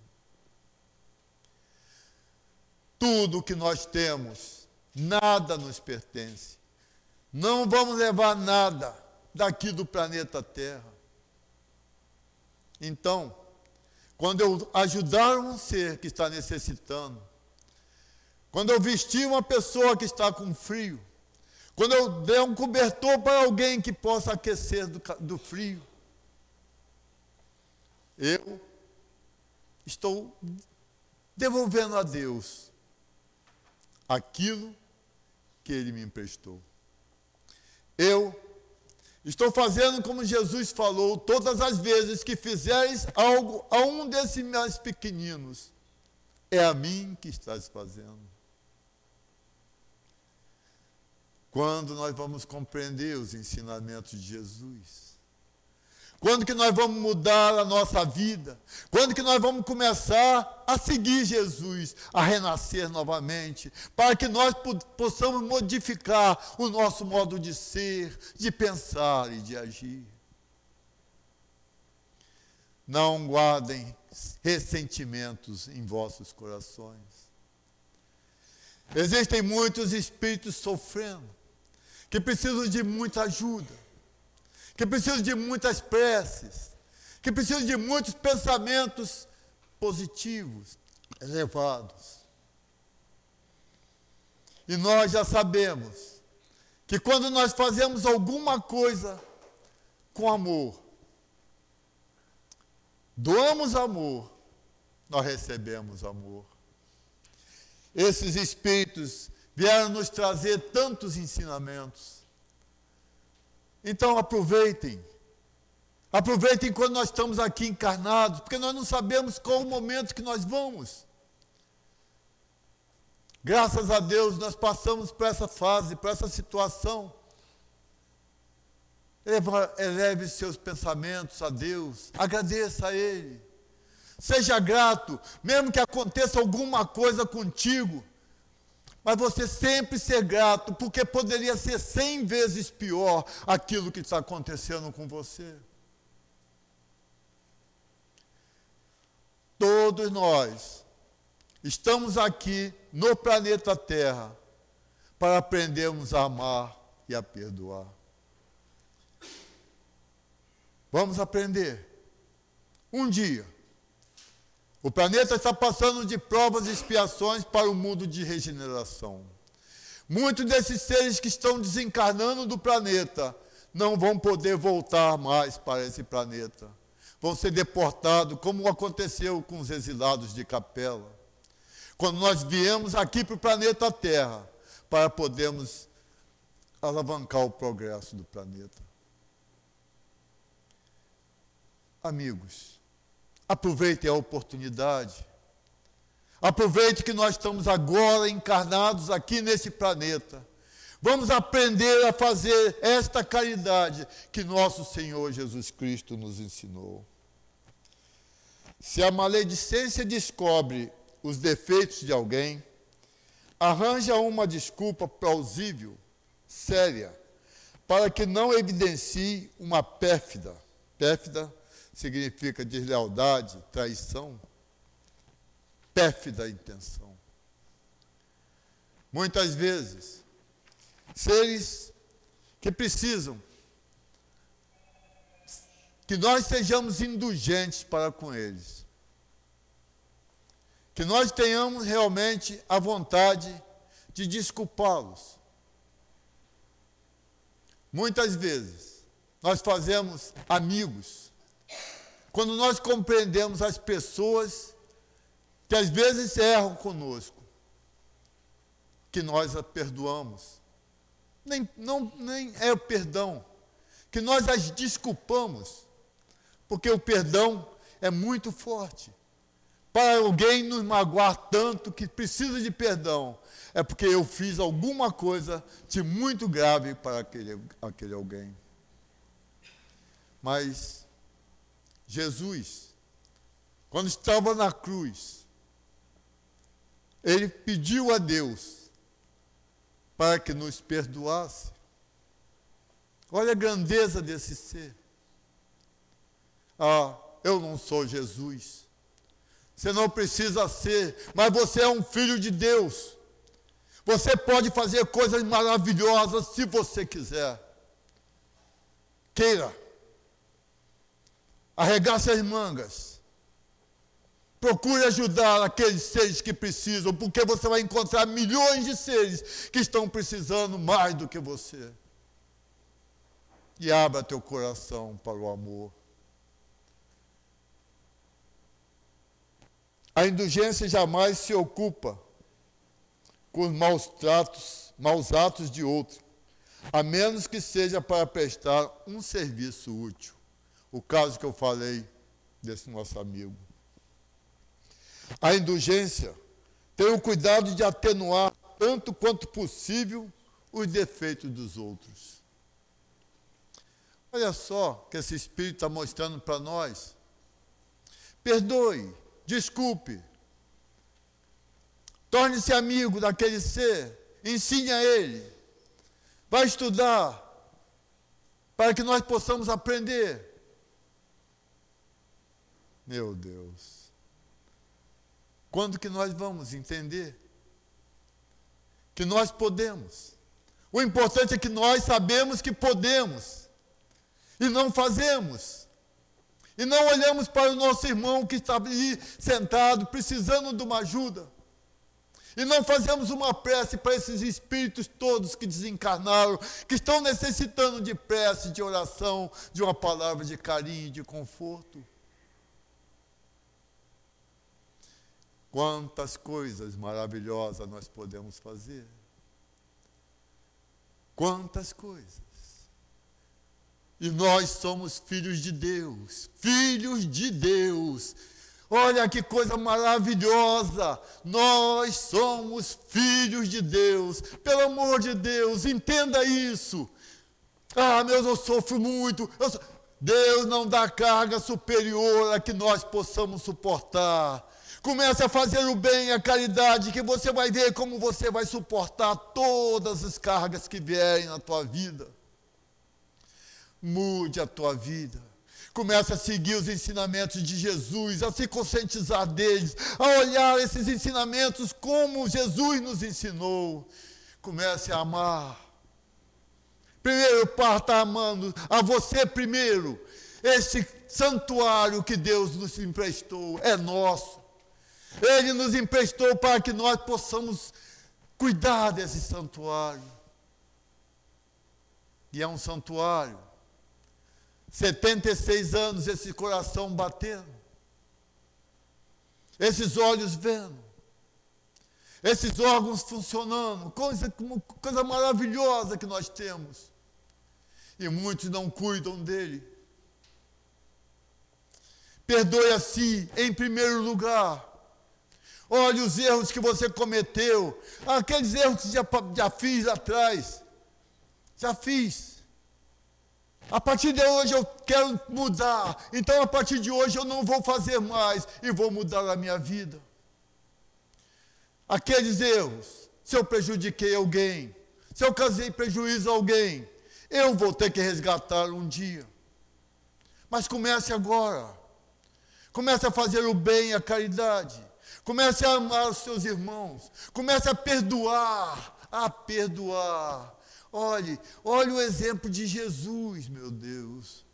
Tudo que nós temos Nada nos pertence. Não vamos levar nada daqui do planeta Terra. Então, quando eu ajudar um ser que está necessitando, quando eu vestir uma pessoa que está com frio, quando eu der um cobertor para alguém que possa aquecer do, do frio, eu estou devolvendo a Deus aquilo que ele me emprestou. Eu estou fazendo como Jesus falou: todas as vezes que fizeres algo a um desses mais pequeninos, é a mim que estás fazendo. Quando nós vamos compreender os ensinamentos de Jesus? Quando que nós vamos mudar a nossa vida? Quando que nós vamos começar a seguir Jesus, a renascer novamente, para que nós possamos modificar o nosso modo de ser, de pensar e de agir? Não guardem ressentimentos em vossos corações. Existem muitos espíritos sofrendo, que precisam de muita ajuda, que precisam de muitas preces, que precisam de muitos pensamentos positivos, elevados. E nós já sabemos que quando nós fazemos alguma coisa com amor, doamos amor, nós recebemos amor. Esses espíritos vieram nos trazer tantos ensinamentos. Então aproveitem. Aproveitem quando nós estamos aqui encarnados, porque nós não sabemos qual o momento que nós vamos. Graças a Deus nós passamos por essa fase, por essa situação. Eleve seus pensamentos a Deus, agradeça a Ele. Seja grato, mesmo que aconteça alguma coisa contigo, mas você sempre ser grato, porque poderia ser cem vezes pior aquilo que está acontecendo com você. Todos nós estamos aqui no planeta Terra para aprendermos a amar e a perdoar. Vamos aprender. Um dia o planeta está passando de provas e expiações para o mundo de regeneração. Muitos desses seres que estão desencarnando do planeta não vão poder voltar mais para esse planeta. Vão ser deportados, como aconteceu com os exilados de Capela. Quando nós viemos aqui para o planeta Terra, para podermos alavancar o progresso do planeta. Amigos, Aproveite a oportunidade. Aproveite que nós estamos agora encarnados aqui nesse planeta. Vamos aprender a fazer esta caridade que nosso Senhor Jesus Cristo nos ensinou. Se a maledicência descobre os defeitos de alguém, arranja uma desculpa plausível, séria, para que não evidencie uma pérfida, pérfida significa deslealdade, traição, pérfida intenção. Muitas vezes, seres que precisam que nós sejamos indulgentes para com eles. Que nós tenhamos realmente a vontade de desculpá-los. Muitas vezes, nós fazemos amigos quando nós compreendemos as pessoas que às vezes erram conosco, que nós a perdoamos. Nem, não, nem é o perdão, que nós as desculpamos, porque o perdão é muito forte. Para alguém nos magoar tanto que precisa de perdão, é porque eu fiz alguma coisa de muito grave para aquele, aquele alguém. Mas Jesus, quando estava na cruz, ele pediu a Deus para que nos perdoasse. Olha a grandeza desse ser. Ah, eu não sou Jesus. Você não precisa ser, mas você é um filho de Deus. Você pode fazer coisas maravilhosas se você quiser. Queira arregace as mangas. Procure ajudar aqueles seres que precisam, porque você vai encontrar milhões de seres que estão precisando mais do que você. E abra teu coração para o amor. A indulgência jamais se ocupa com os maus tratos, maus atos de outro, a menos que seja para prestar um serviço útil o caso que eu falei desse nosso amigo. A indulgência tem o cuidado de atenuar tanto quanto possível os defeitos dos outros. Olha só que esse Espírito está mostrando para nós. Perdoe, desculpe. Torne-se amigo daquele ser, ensine a ele. Vai estudar para que nós possamos aprender. Meu Deus. Quando que nós vamos entender? que nós podemos. O importante é que nós sabemos que podemos e não fazemos. E não olhamos para o nosso irmão que está ali sentado, precisando de uma ajuda. E não fazemos uma prece para esses espíritos todos que desencarnaram, que estão necessitando de prece, de oração, de uma palavra de carinho, de conforto. Quantas coisas maravilhosas nós podemos fazer. Quantas coisas. E nós somos filhos de Deus, filhos de Deus. Olha que coisa maravilhosa! Nós somos filhos de Deus. Pelo amor de Deus, entenda isso. Ah, meu, eu sofro muito. Eu so... Deus não dá carga superior a que nós possamos suportar. Comece a fazer o bem, a caridade, que você vai ver como você vai suportar todas as cargas que vierem na tua vida. Mude a tua vida. Comece a seguir os ensinamentos de Jesus, a se conscientizar deles, a olhar esses ensinamentos como Jesus nos ensinou. Comece a amar. Primeiro, parta amando a você primeiro. Este santuário que Deus nos emprestou é nosso. Ele nos emprestou para que nós possamos cuidar desse santuário. E é um santuário. 76 anos esse coração batendo. Esses olhos vendo. Esses órgãos funcionando. Coisa, coisa maravilhosa que nós temos. E muitos não cuidam dele. Perdoe a si, em primeiro lugar Olhe os erros que você cometeu. Aqueles erros que já, já fiz atrás. Já fiz. A partir de hoje eu quero mudar. Então, a partir de hoje eu não vou fazer mais e vou mudar a minha vida. Aqueles erros, se eu prejudiquei alguém, se eu causei prejuízo a alguém, eu vou ter que resgatar um dia. Mas comece agora. Comece a fazer o bem e a caridade. Comece a amar os seus irmãos. Comece a perdoar, a perdoar. Olhe, olhe o exemplo de Jesus, meu Deus.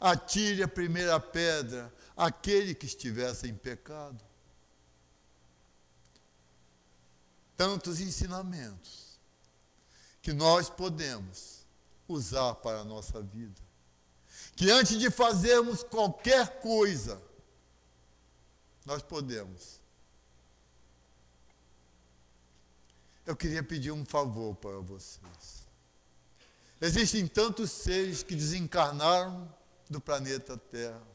Atire a primeira pedra aquele que estivesse em pecado. Tantos ensinamentos que nós podemos usar para a nossa vida. Que antes de fazermos qualquer coisa, nós podemos. Eu queria pedir um favor para vocês. Existem tantos seres que desencarnaram do planeta Terra,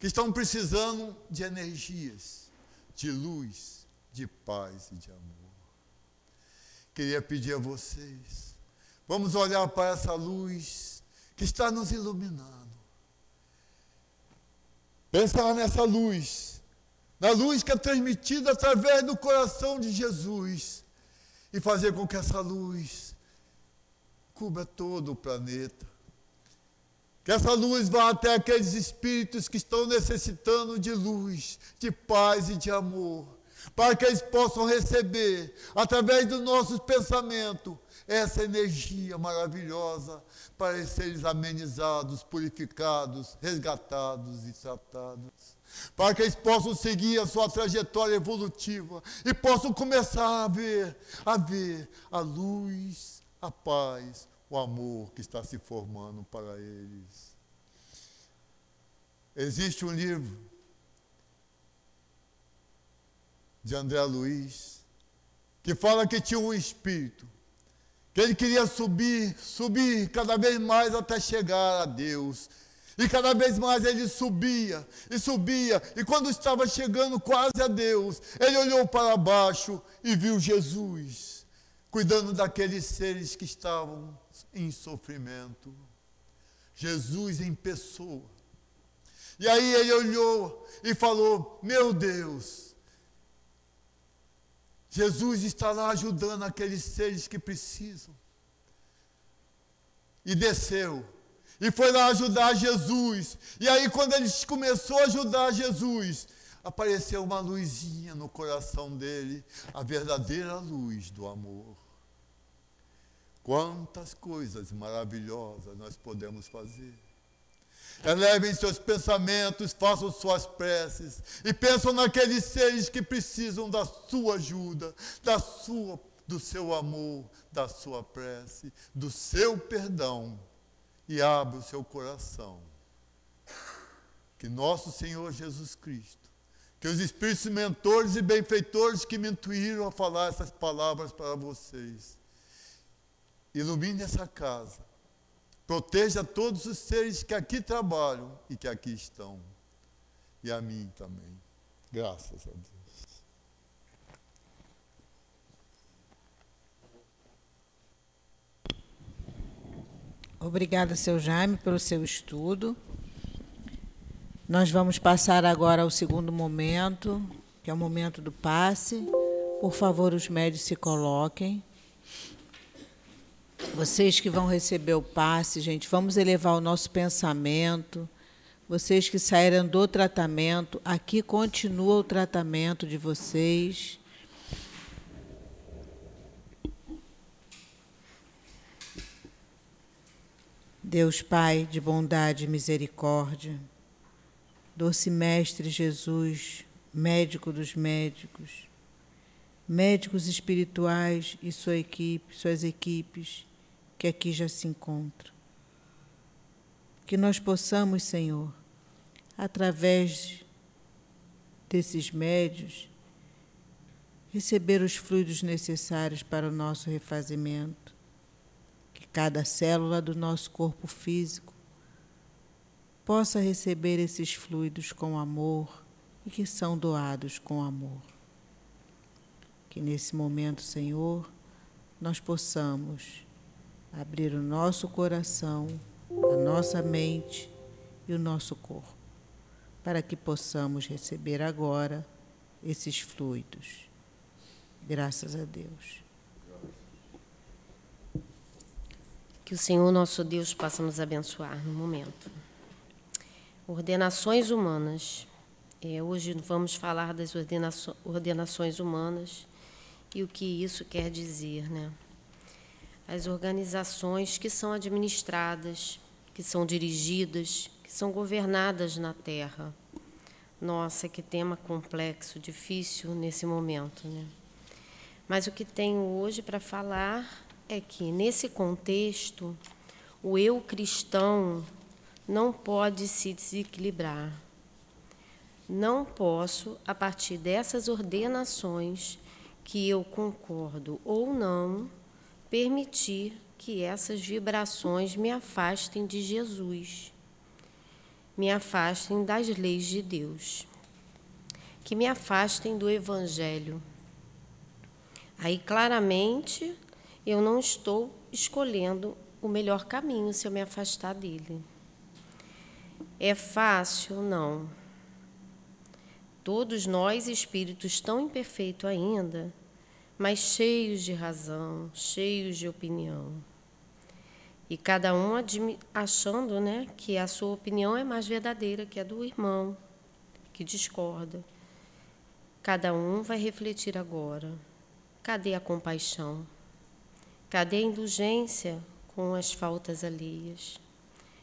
que estão precisando de energias, de luz, de paz e de amor. Queria pedir a vocês, vamos olhar para essa luz que está nos iluminando Pensar nessa luz, na luz que é transmitida através do coração de Jesus, e fazer com que essa luz cubra todo o planeta. Que essa luz vá até aqueles espíritos que estão necessitando de luz, de paz e de amor, para que eles possam receber, através dos nossos pensamentos, essa energia maravilhosa para serem amenizados, purificados, resgatados e tratados. Para que eles possam seguir a sua trajetória evolutiva e possam começar a ver, a ver a luz, a paz, o amor que está se formando para eles. Existe um livro de André Luiz que fala que tinha um espírito que ele queria subir, subir cada vez mais até chegar a Deus. E cada vez mais ele subia e subia, e quando estava chegando quase a Deus, ele olhou para baixo e viu Jesus cuidando daqueles seres que estavam em sofrimento. Jesus em pessoa. E aí ele olhou e falou: Meu Deus, Jesus está lá ajudando aqueles seres que precisam. E desceu. E foi lá ajudar Jesus. E aí, quando ele começou a ajudar Jesus, apareceu uma luzinha no coração dele, a verdadeira luz do amor. Quantas coisas maravilhosas nós podemos fazer. Elevem seus pensamentos, façam suas preces e pensam naqueles seres que precisam da sua ajuda, da sua, do seu amor, da sua prece, do seu perdão e abra o seu coração. Que nosso Senhor Jesus Cristo, que os espíritos mentores e benfeitores que me intuíram a falar essas palavras para vocês, ilumine essa casa, proteja todos os seres que aqui trabalham e que aqui estão, e a mim também. Graças a Deus. Obrigada, seu Jaime, pelo seu estudo. Nós vamos passar agora ao segundo momento, que é o momento do passe. Por favor, os médios se coloquem. Vocês que vão receber o passe, gente, vamos elevar o nosso pensamento. Vocês que saíram do tratamento, aqui continua o tratamento de vocês. Deus Pai de bondade e misericórdia, doce Mestre Jesus, médico dos médicos, médicos espirituais e sua equipe, suas equipes que aqui já se encontram. Que nós possamos, Senhor, através desses médios, receber os fluidos necessários para o nosso refazimento cada célula do nosso corpo físico possa receber esses fluidos com amor e que são doados com amor. Que nesse momento, Senhor, nós possamos abrir o nosso coração, a nossa mente e o nosso corpo, para que possamos receber agora esses fluidos. Graças a Deus. Que o Senhor nosso Deus possa nos abençoar no momento. Ordenações humanas. É, hoje vamos falar das ordenações humanas e o que isso quer dizer, né? As organizações que são administradas, que são dirigidas, que são governadas na Terra. Nossa, que tema complexo, difícil nesse momento, né? Mas o que tenho hoje para falar é que, nesse contexto, o eu cristão não pode se desequilibrar. Não posso, a partir dessas ordenações, que eu concordo ou não, permitir que essas vibrações me afastem de Jesus, me afastem das leis de Deus, que me afastem do Evangelho. Aí, claramente, eu não estou escolhendo o melhor caminho se eu me afastar dele. É fácil? Não. Todos nós, espíritos tão imperfeitos ainda, mas cheios de razão, cheios de opinião. E cada um achando né, que a sua opinião é mais verdadeira que a do irmão, que discorda. Cada um vai refletir agora. Cadê a compaixão? Cadê a indulgência com as faltas alheias?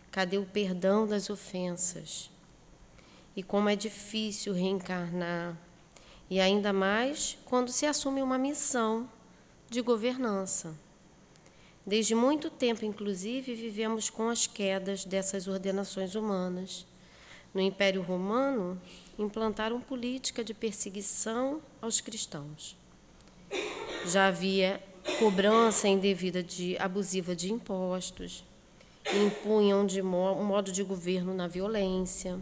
Cadê o perdão das ofensas? E como é difícil reencarnar, e ainda mais quando se assume uma missão de governança. Desde muito tempo, inclusive, vivemos com as quedas dessas ordenações humanas. No Império Romano, implantaram política de perseguição aos cristãos. Já havia cobrança indevida de abusiva de impostos, impunham de mo um modo de governo na violência.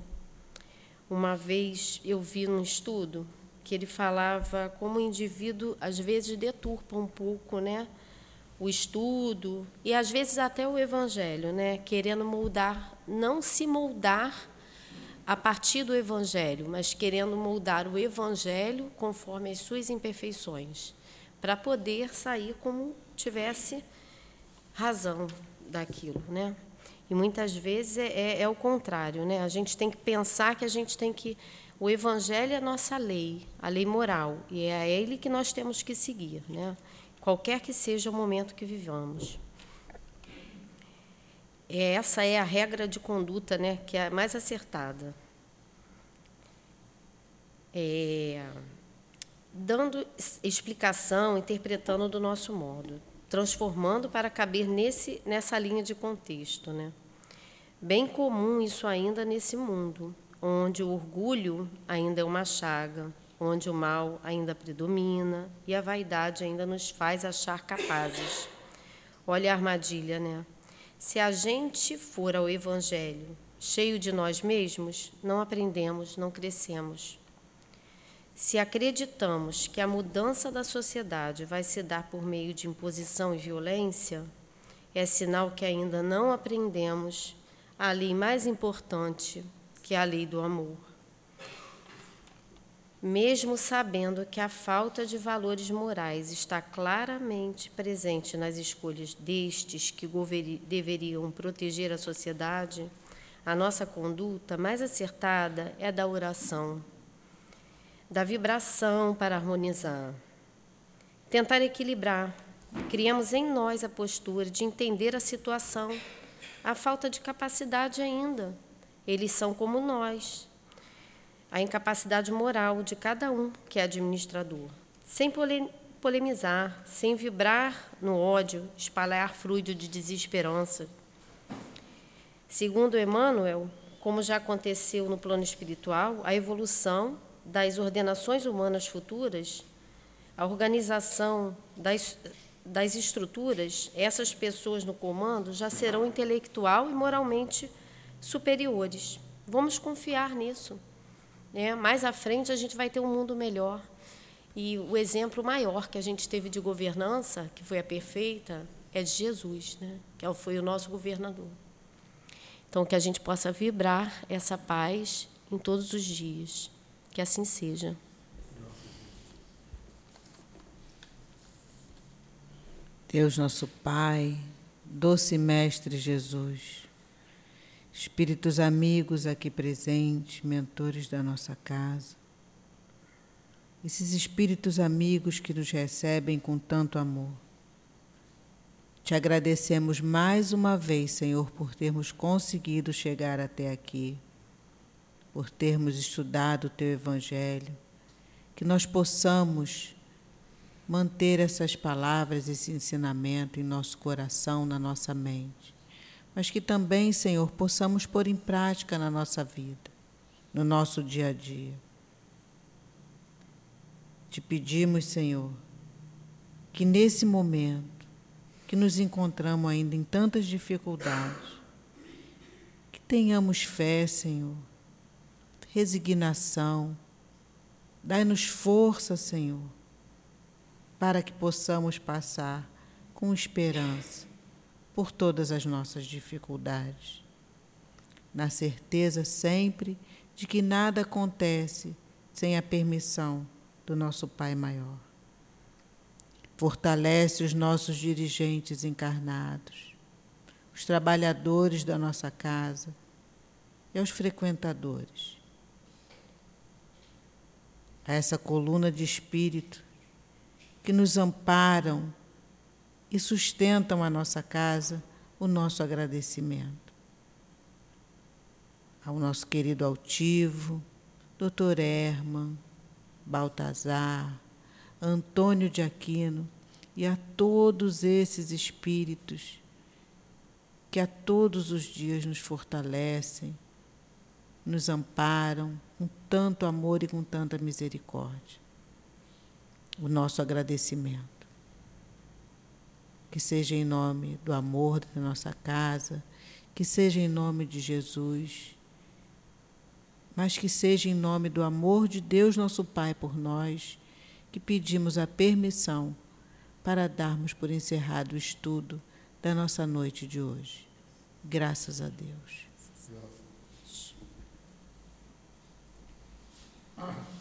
Uma vez eu vi num estudo que ele falava como o indivíduo às vezes deturpa um pouco, né, o estudo e às vezes até o evangelho, né, querendo moldar, não se moldar a partir do evangelho, mas querendo moldar o evangelho conforme as suas imperfeições para poder sair como tivesse razão daquilo, né? E muitas vezes é, é, é, o contrário, né? A gente tem que pensar que a gente tem que O Evangelho é a nossa lei, a lei moral, e é a ele que nós temos que seguir, né? qualquer que seja o momento que vivamos. Essa é a regra de conduta né, que é a mais acertada. É, dando explicação, interpretando do nosso modo, transformando para caber nesse, nessa linha de contexto. Né? Bem comum isso ainda nesse mundo onde o orgulho ainda é uma chaga, onde o mal ainda predomina e a vaidade ainda nos faz achar capazes. Olha a armadilha, né? Se a gente for ao Evangelho cheio de nós mesmos, não aprendemos, não crescemos. Se acreditamos que a mudança da sociedade vai se dar por meio de imposição e violência, é sinal que ainda não aprendemos a lei mais importante que a lei do amor. Mesmo sabendo que a falta de valores morais está claramente presente nas escolhas destes que deveriam proteger a sociedade, a nossa conduta mais acertada é a da oração, da vibração para harmonizar. Tentar equilibrar. Criamos em nós a postura de entender a situação, a falta de capacidade ainda eles são como nós. A incapacidade moral de cada um que é administrador. Sem polemizar, sem vibrar no ódio, espalhar fluido de desesperança. Segundo Emmanuel, como já aconteceu no plano espiritual, a evolução das ordenações humanas futuras, a organização das, das estruturas, essas pessoas no comando já serão intelectual e moralmente superiores. Vamos confiar nisso. Né? Mais à frente a gente vai ter um mundo melhor. E o exemplo maior que a gente teve de governança, que foi a perfeita, é de Jesus, né? que foi o nosso governador. Então, que a gente possa vibrar essa paz em todos os dias. Que assim seja. Deus, nosso Pai, doce Mestre Jesus espíritos amigos aqui presentes, mentores da nossa casa. Esses espíritos amigos que nos recebem com tanto amor. Te agradecemos mais uma vez, Senhor, por termos conseguido chegar até aqui, por termos estudado o Teu Evangelho, que nós possamos manter essas palavras, esse ensinamento em nosso coração, na nossa mente mas que também, Senhor, possamos pôr em prática na nossa vida, no nosso dia a dia. Te pedimos, Senhor, que nesse momento que nos encontramos ainda em tantas dificuldades, que tenhamos fé, Senhor, resignação, dai-nos força, Senhor, para que possamos passar com esperança por todas as nossas dificuldades, na certeza sempre de que nada acontece sem a permissão do nosso Pai Maior. Fortalece os nossos dirigentes encarnados, os trabalhadores da nossa casa e os frequentadores. A essa coluna de espírito que nos amparam e sustentam a nossa casa, o nosso agradecimento. Ao nosso querido altivo, Dr. Herman, Baltazar, Antônio de Aquino e a todos esses espíritos que a todos os dias nos fortalecem, nos amparam com tanto amor e com tanta misericórdia. O nosso agradecimento que seja em nome do amor da nossa casa, que seja em nome de Jesus, mas que seja em nome do amor de Deus, nosso Pai, por nós, que pedimos a permissão para darmos por encerrado o estudo da nossa noite de hoje. Graças a Deus. Ah.